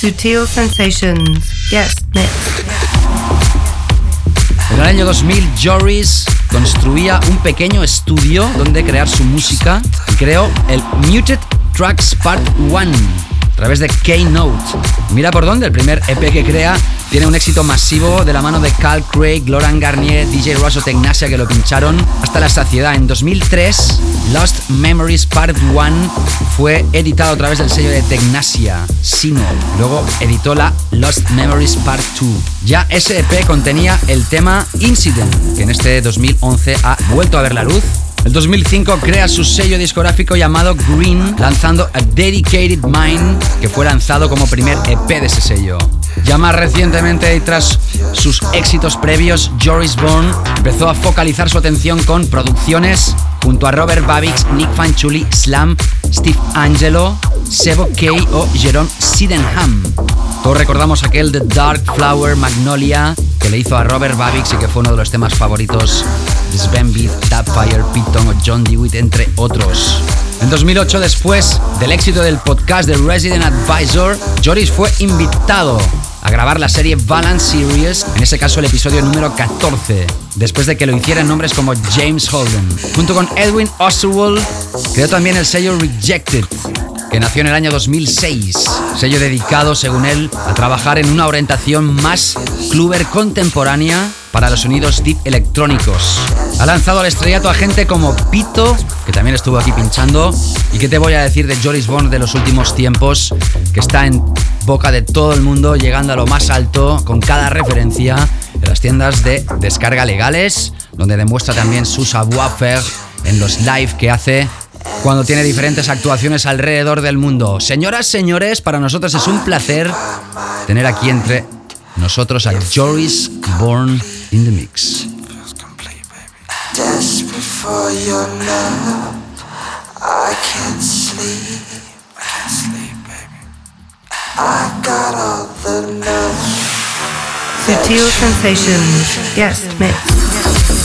B: Sutil Sensations, Guest Mix.
C: En el año 2000, Joris construía un pequeño estudio donde crear su música y creó el Muted Tracks Part 1 a través de Keynote. Mira por dónde, el primer EP que crea tiene un éxito masivo de la mano de Cal Craig, Laurent Garnier, DJ Russo Tecnasia que lo pincharon hasta la saciedad. En 2003, Lost Memories Part 1 fue editado a través del sello de Tecnasia, Sino. Luego editó la Lost Memories Part 2. Ya ese EP contenía el tema Incident, que en este 2011 ha vuelto a ver la luz el 2005 crea su sello discográfico llamado Green, lanzando A Dedicated Mind, que fue lanzado como primer EP de ese sello. Ya más recientemente y tras sus éxitos previos, Joris Bourne empezó a focalizar su atención con producciones junto a Robert Babix, Nick Fanchuli, Slam, Steve Angelo, Sebo K o Jerome Sydenham. Todos recordamos aquel de Dark Flower Magnolia que le hizo a Robert Babix y que fue uno de los temas favoritos de Sven Beat, Tapfire, Pete o John Dewitt, entre otros. En 2008, después del éxito del podcast de Resident Advisor, Joris fue invitado a grabar la serie Balance Series, en ese caso el episodio número 14, después de que lo hicieran nombres como James Holden. Junto con Edwin Osterwald, creó también el sello Rejected, que nació en el año 2006, sello dedicado, según él, a trabajar en una orientación más cluber contemporánea para los sonidos deep electrónicos. Ha lanzado al estrellato a gente como Pito, que también estuvo aquí pinchando, y que te voy a decir de Joris Bond de los últimos tiempos, que está en boca de todo el mundo, llegando a lo más alto con cada referencia en las tiendas de descarga legales, donde demuestra también su savoir-faire en los live que hace cuando tiene diferentes actuaciones alrededor del mundo. Señoras, señores, para nosotros es un placer tener aquí entre nosotros a Joris Born in the Mix.
B: Sutil sensations. Yes, mix.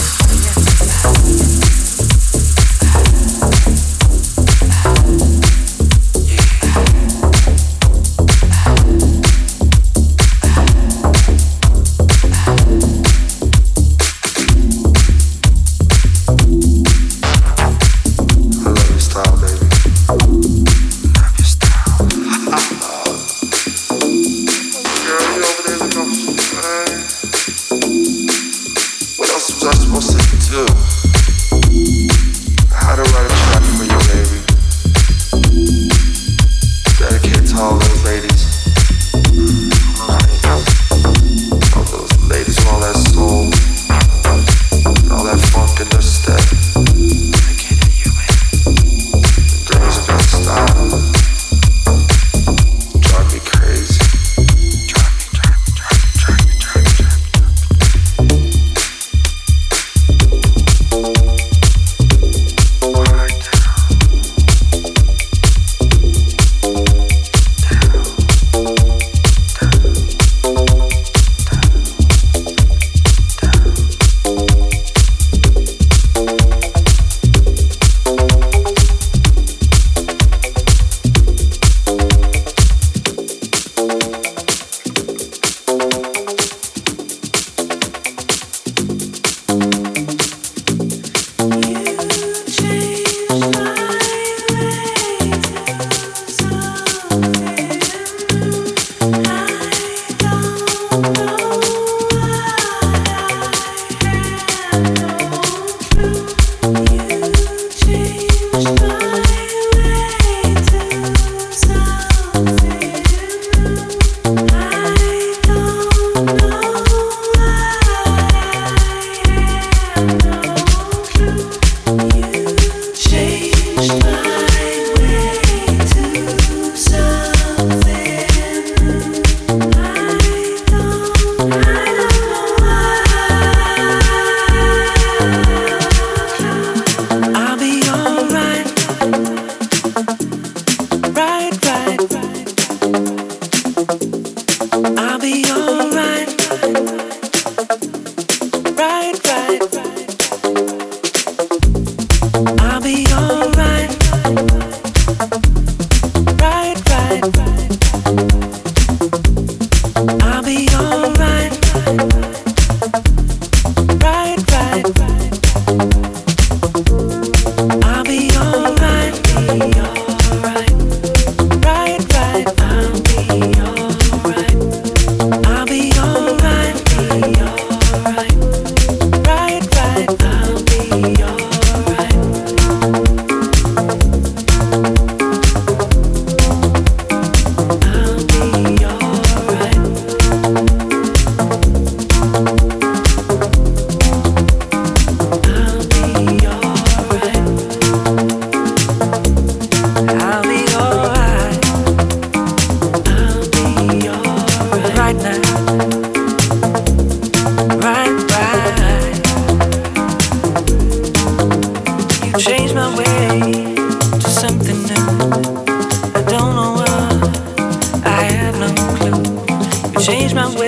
B: Change my way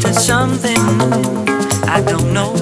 B: to something I don't know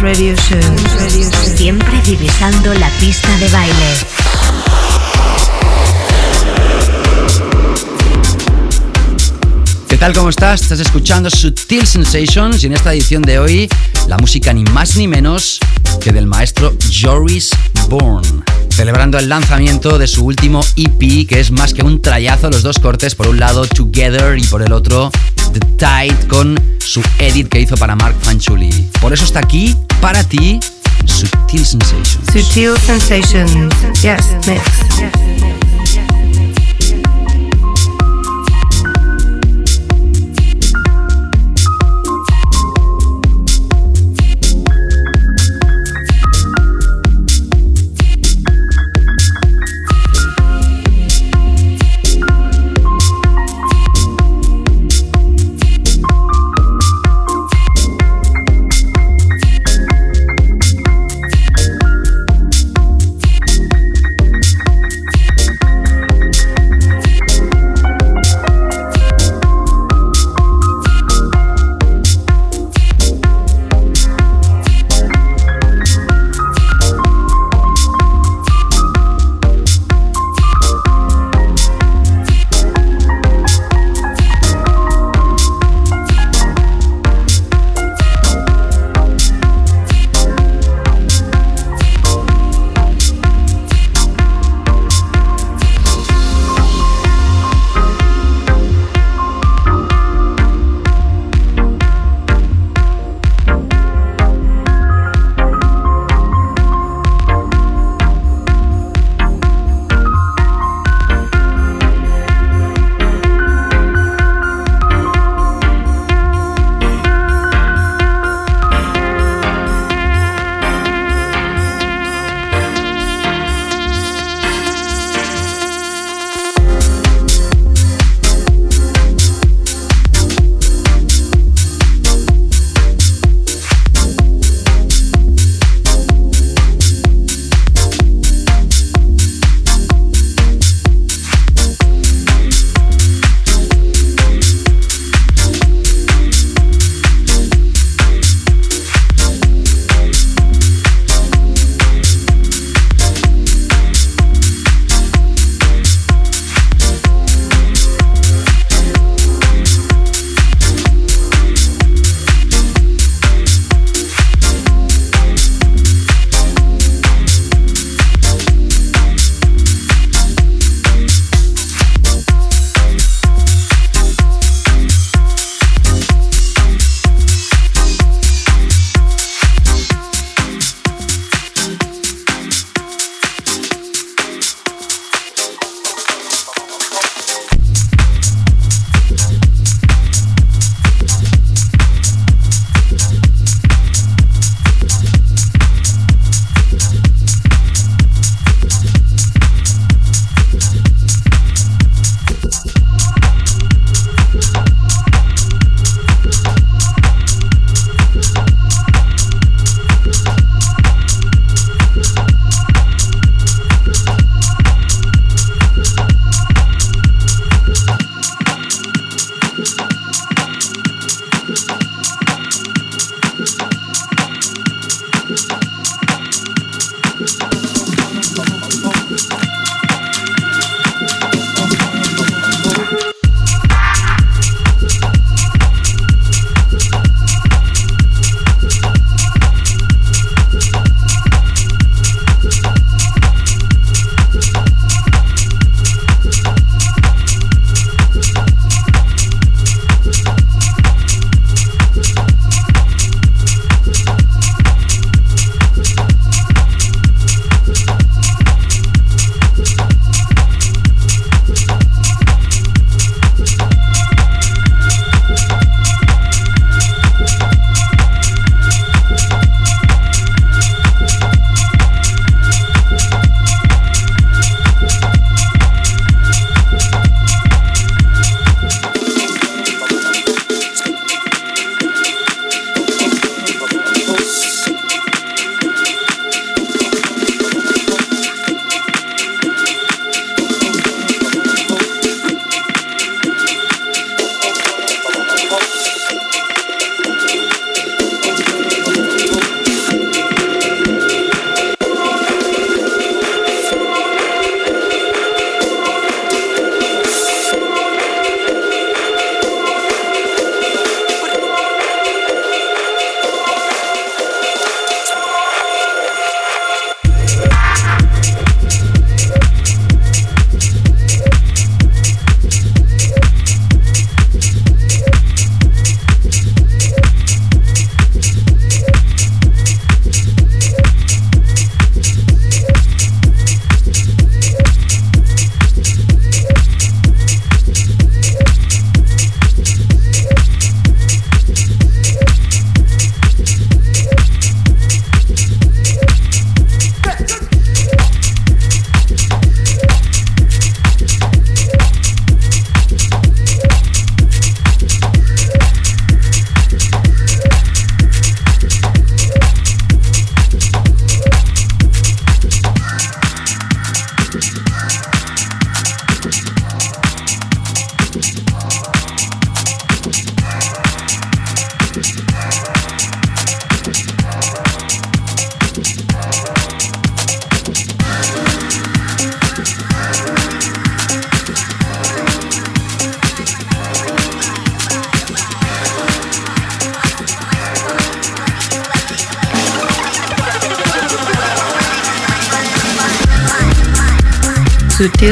B: Radio Show.
A: Siempre divisando la pista de baile.
C: ¿Qué tal? ¿Cómo estás? Estás escuchando Sutil Sensations y en esta edición de hoy la música ni más ni menos que del maestro Joris Bourne celebrando el lanzamiento de su último EP, que es más que un trayazo, los dos cortes, por un lado Together y por el otro The Tide, con su edit que hizo para Mark Fanchuli. Por eso está aquí, para ti, Sutil Sensations.
B: Sutil Sensations, yes, mix.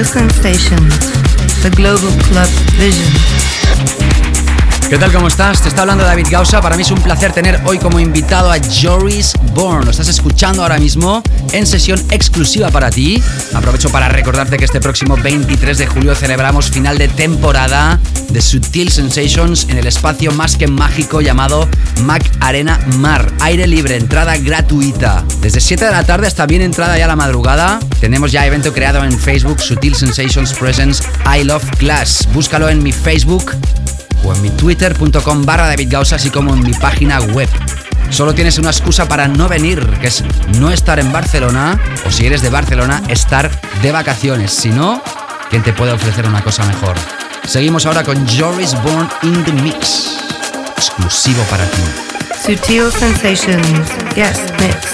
G: Sensations, the Global Club Vision.
C: ¿Qué tal? ¿Cómo estás? Te está hablando David Gausa. Para mí es un placer tener hoy como invitado a Joris Bourne. Lo estás escuchando ahora mismo en sesión exclusiva para ti. Aprovecho para recordarte que este próximo 23 de julio celebramos final de temporada de Sutil Sensations en el espacio más que mágico llamado Mac Arena Mar. Aire libre, entrada gratuita. Desde 7 de la tarde hasta bien entrada ya la madrugada. Tenemos ya evento creado en Facebook Sutil Sensations Presence I Love Class. Búscalo en mi Facebook o en mi twitter.com barra David Gausa, así como en mi página web. Solo tienes una excusa para no venir, que es no estar en Barcelona, o si eres de Barcelona, estar de vacaciones. Si no, ¿quién te puede ofrecer una cosa mejor? Seguimos ahora con Joris Born in the Mix, exclusivo para ti.
G: Sutil Sensations, yes, mix.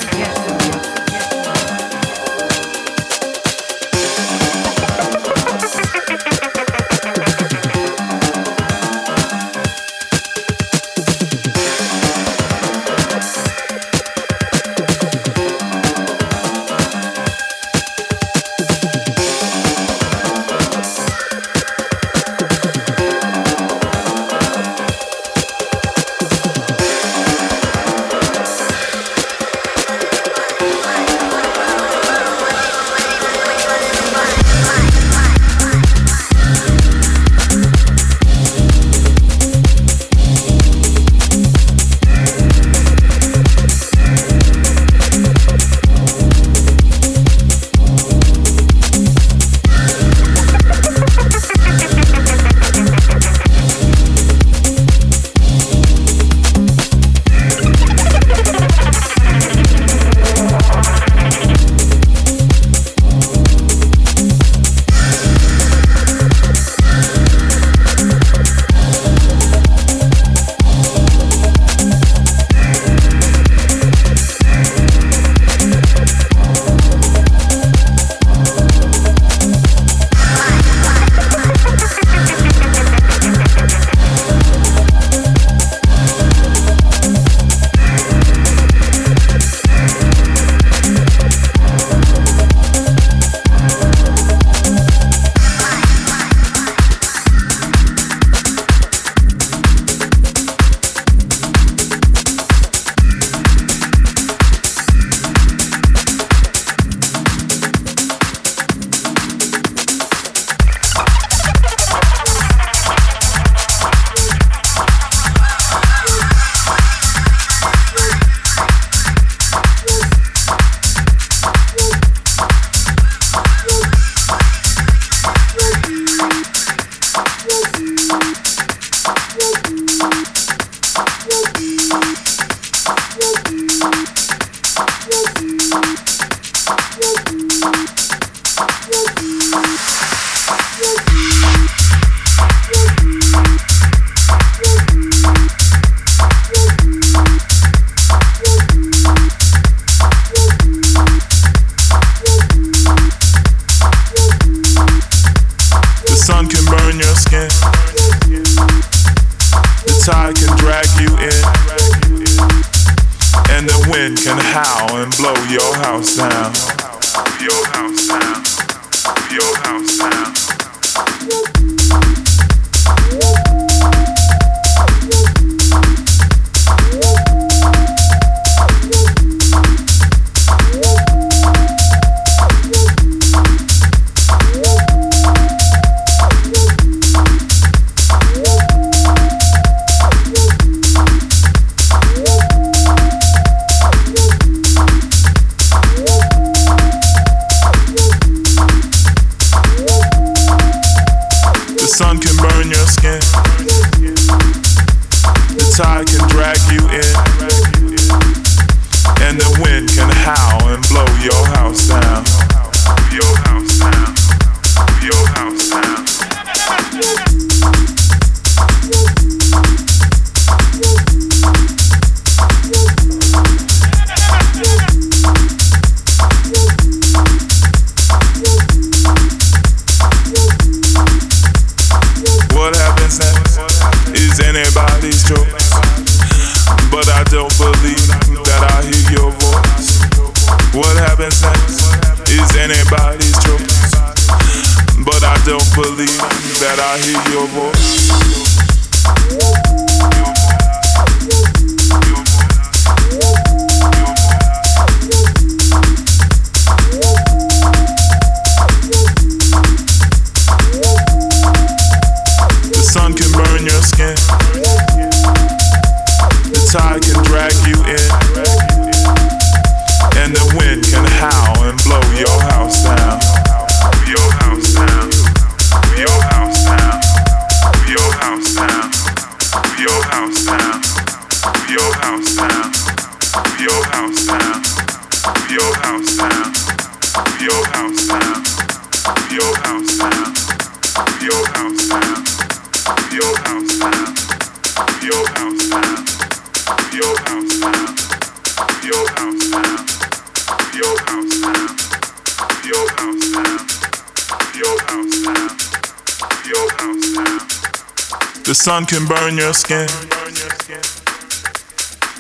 G: Sun can burn your skin.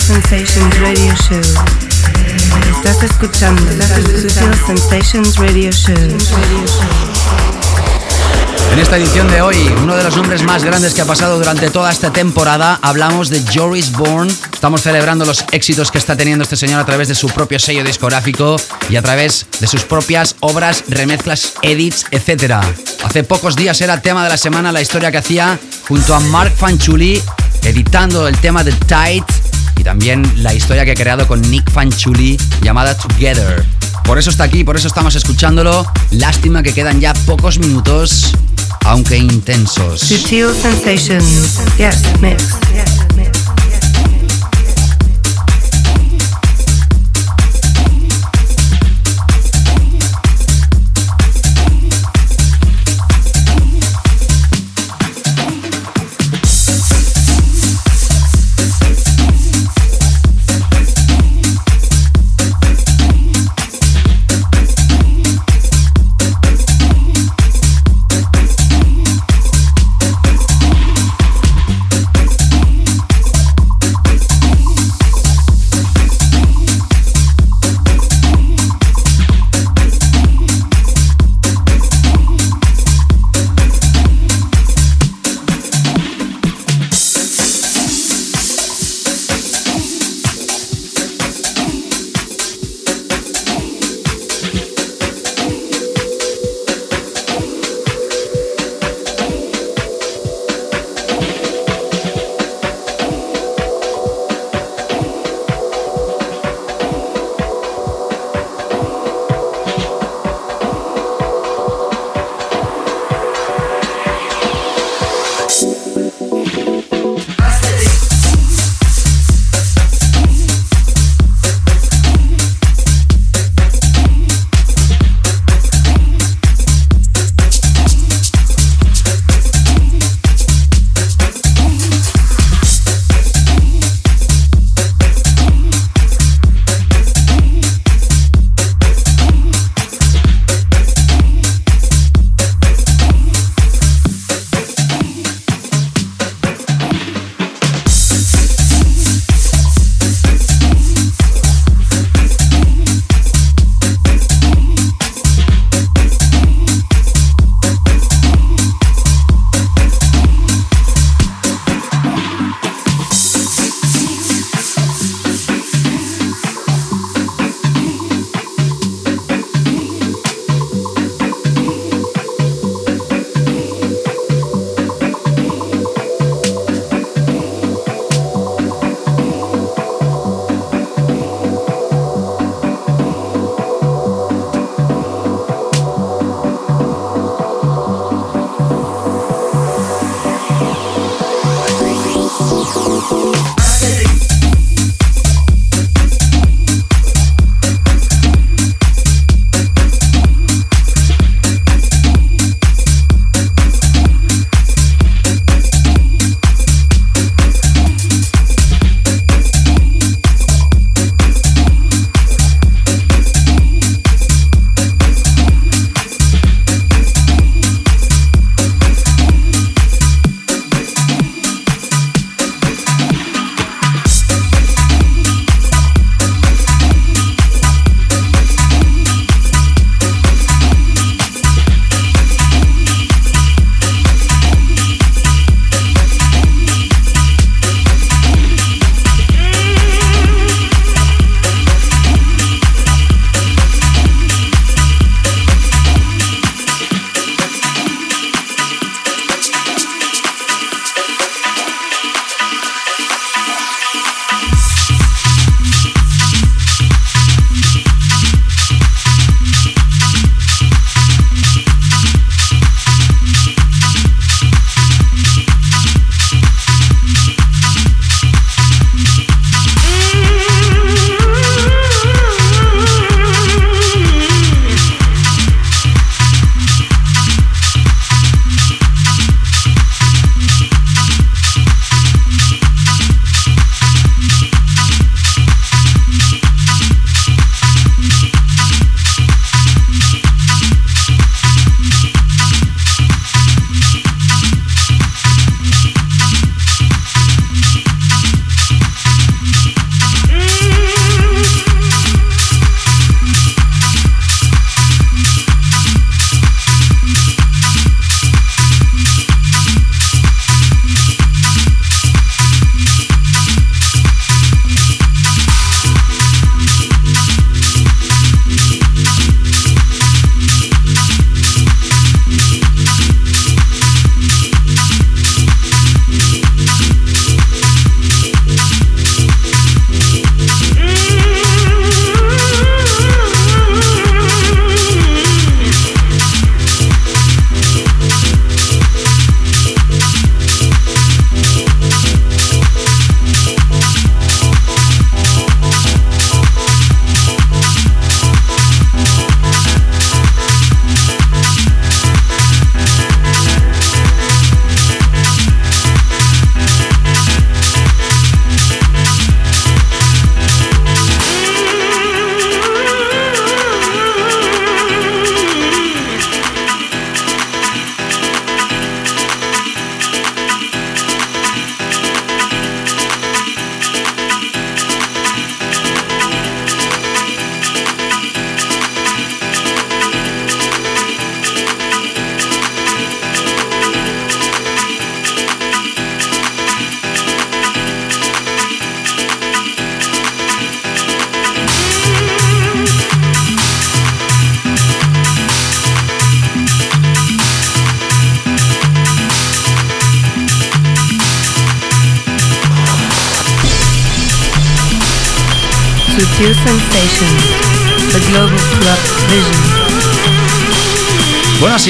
B: Sensations Radio Show. Estás escuchando Sutil Sensations Radio Show.
C: En esta edición de hoy, uno de los nombres más grandes que ha pasado durante toda esta temporada, hablamos de Joris Bourne. Estamos celebrando los éxitos que está teniendo este señor a través de su propio sello discográfico y a través de sus propias obras, remezclas, edits, etc. Hace pocos días era tema de la semana la historia que hacía junto a Mark Fanchuli editando el tema de Tight y también la historia que he creado con Nick Fanchuli llamada Together. Por eso está aquí, por eso estamos escuchándolo. Lástima que quedan ya pocos minutos, aunque intensos.
B: Sensations. Yes, mix.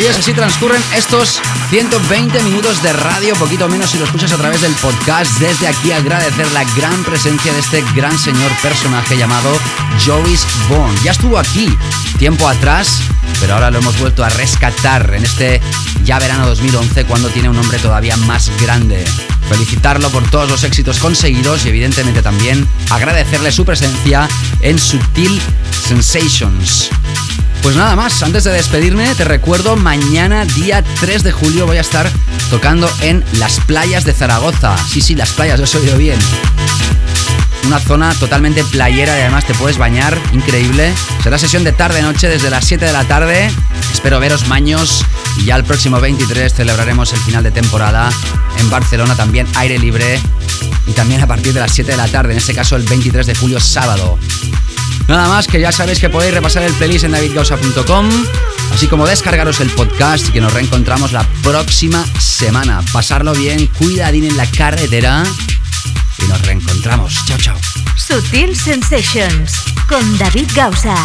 C: Así es, así transcurren estos 120 minutos de radio, poquito menos si lo escuchas a través del podcast. Desde aquí agradecer la gran presencia de este gran señor personaje llamado Joris Bond. Ya estuvo aquí tiempo atrás, pero ahora lo hemos vuelto a rescatar en este ya verano 2011 cuando tiene un nombre todavía más grande. Felicitarlo por todos los éxitos conseguidos y evidentemente también agradecerle su presencia en Subtil Sensations. Pues nada más, antes de despedirme, te recuerdo, mañana día 3 de julio voy a estar tocando en las playas de Zaragoza. Sí, sí, las playas, os he oído bien. Una zona totalmente playera y además te puedes bañar, increíble. Será sesión de tarde-noche desde las 7 de la tarde. Espero veros maños y ya el próximo 23 celebraremos el final de temporada en Barcelona también aire libre y también a partir de las 7 de la tarde, en este caso el 23 de julio sábado. Nada más que ya sabéis que podéis repasar el playlist en davidgausa.com, así como descargaros el podcast y que nos reencontramos la próxima semana. Pasarlo bien, cuidadín en la carretera y nos reencontramos. Chao, chao.
A: Sutil Sensations con David Gausa.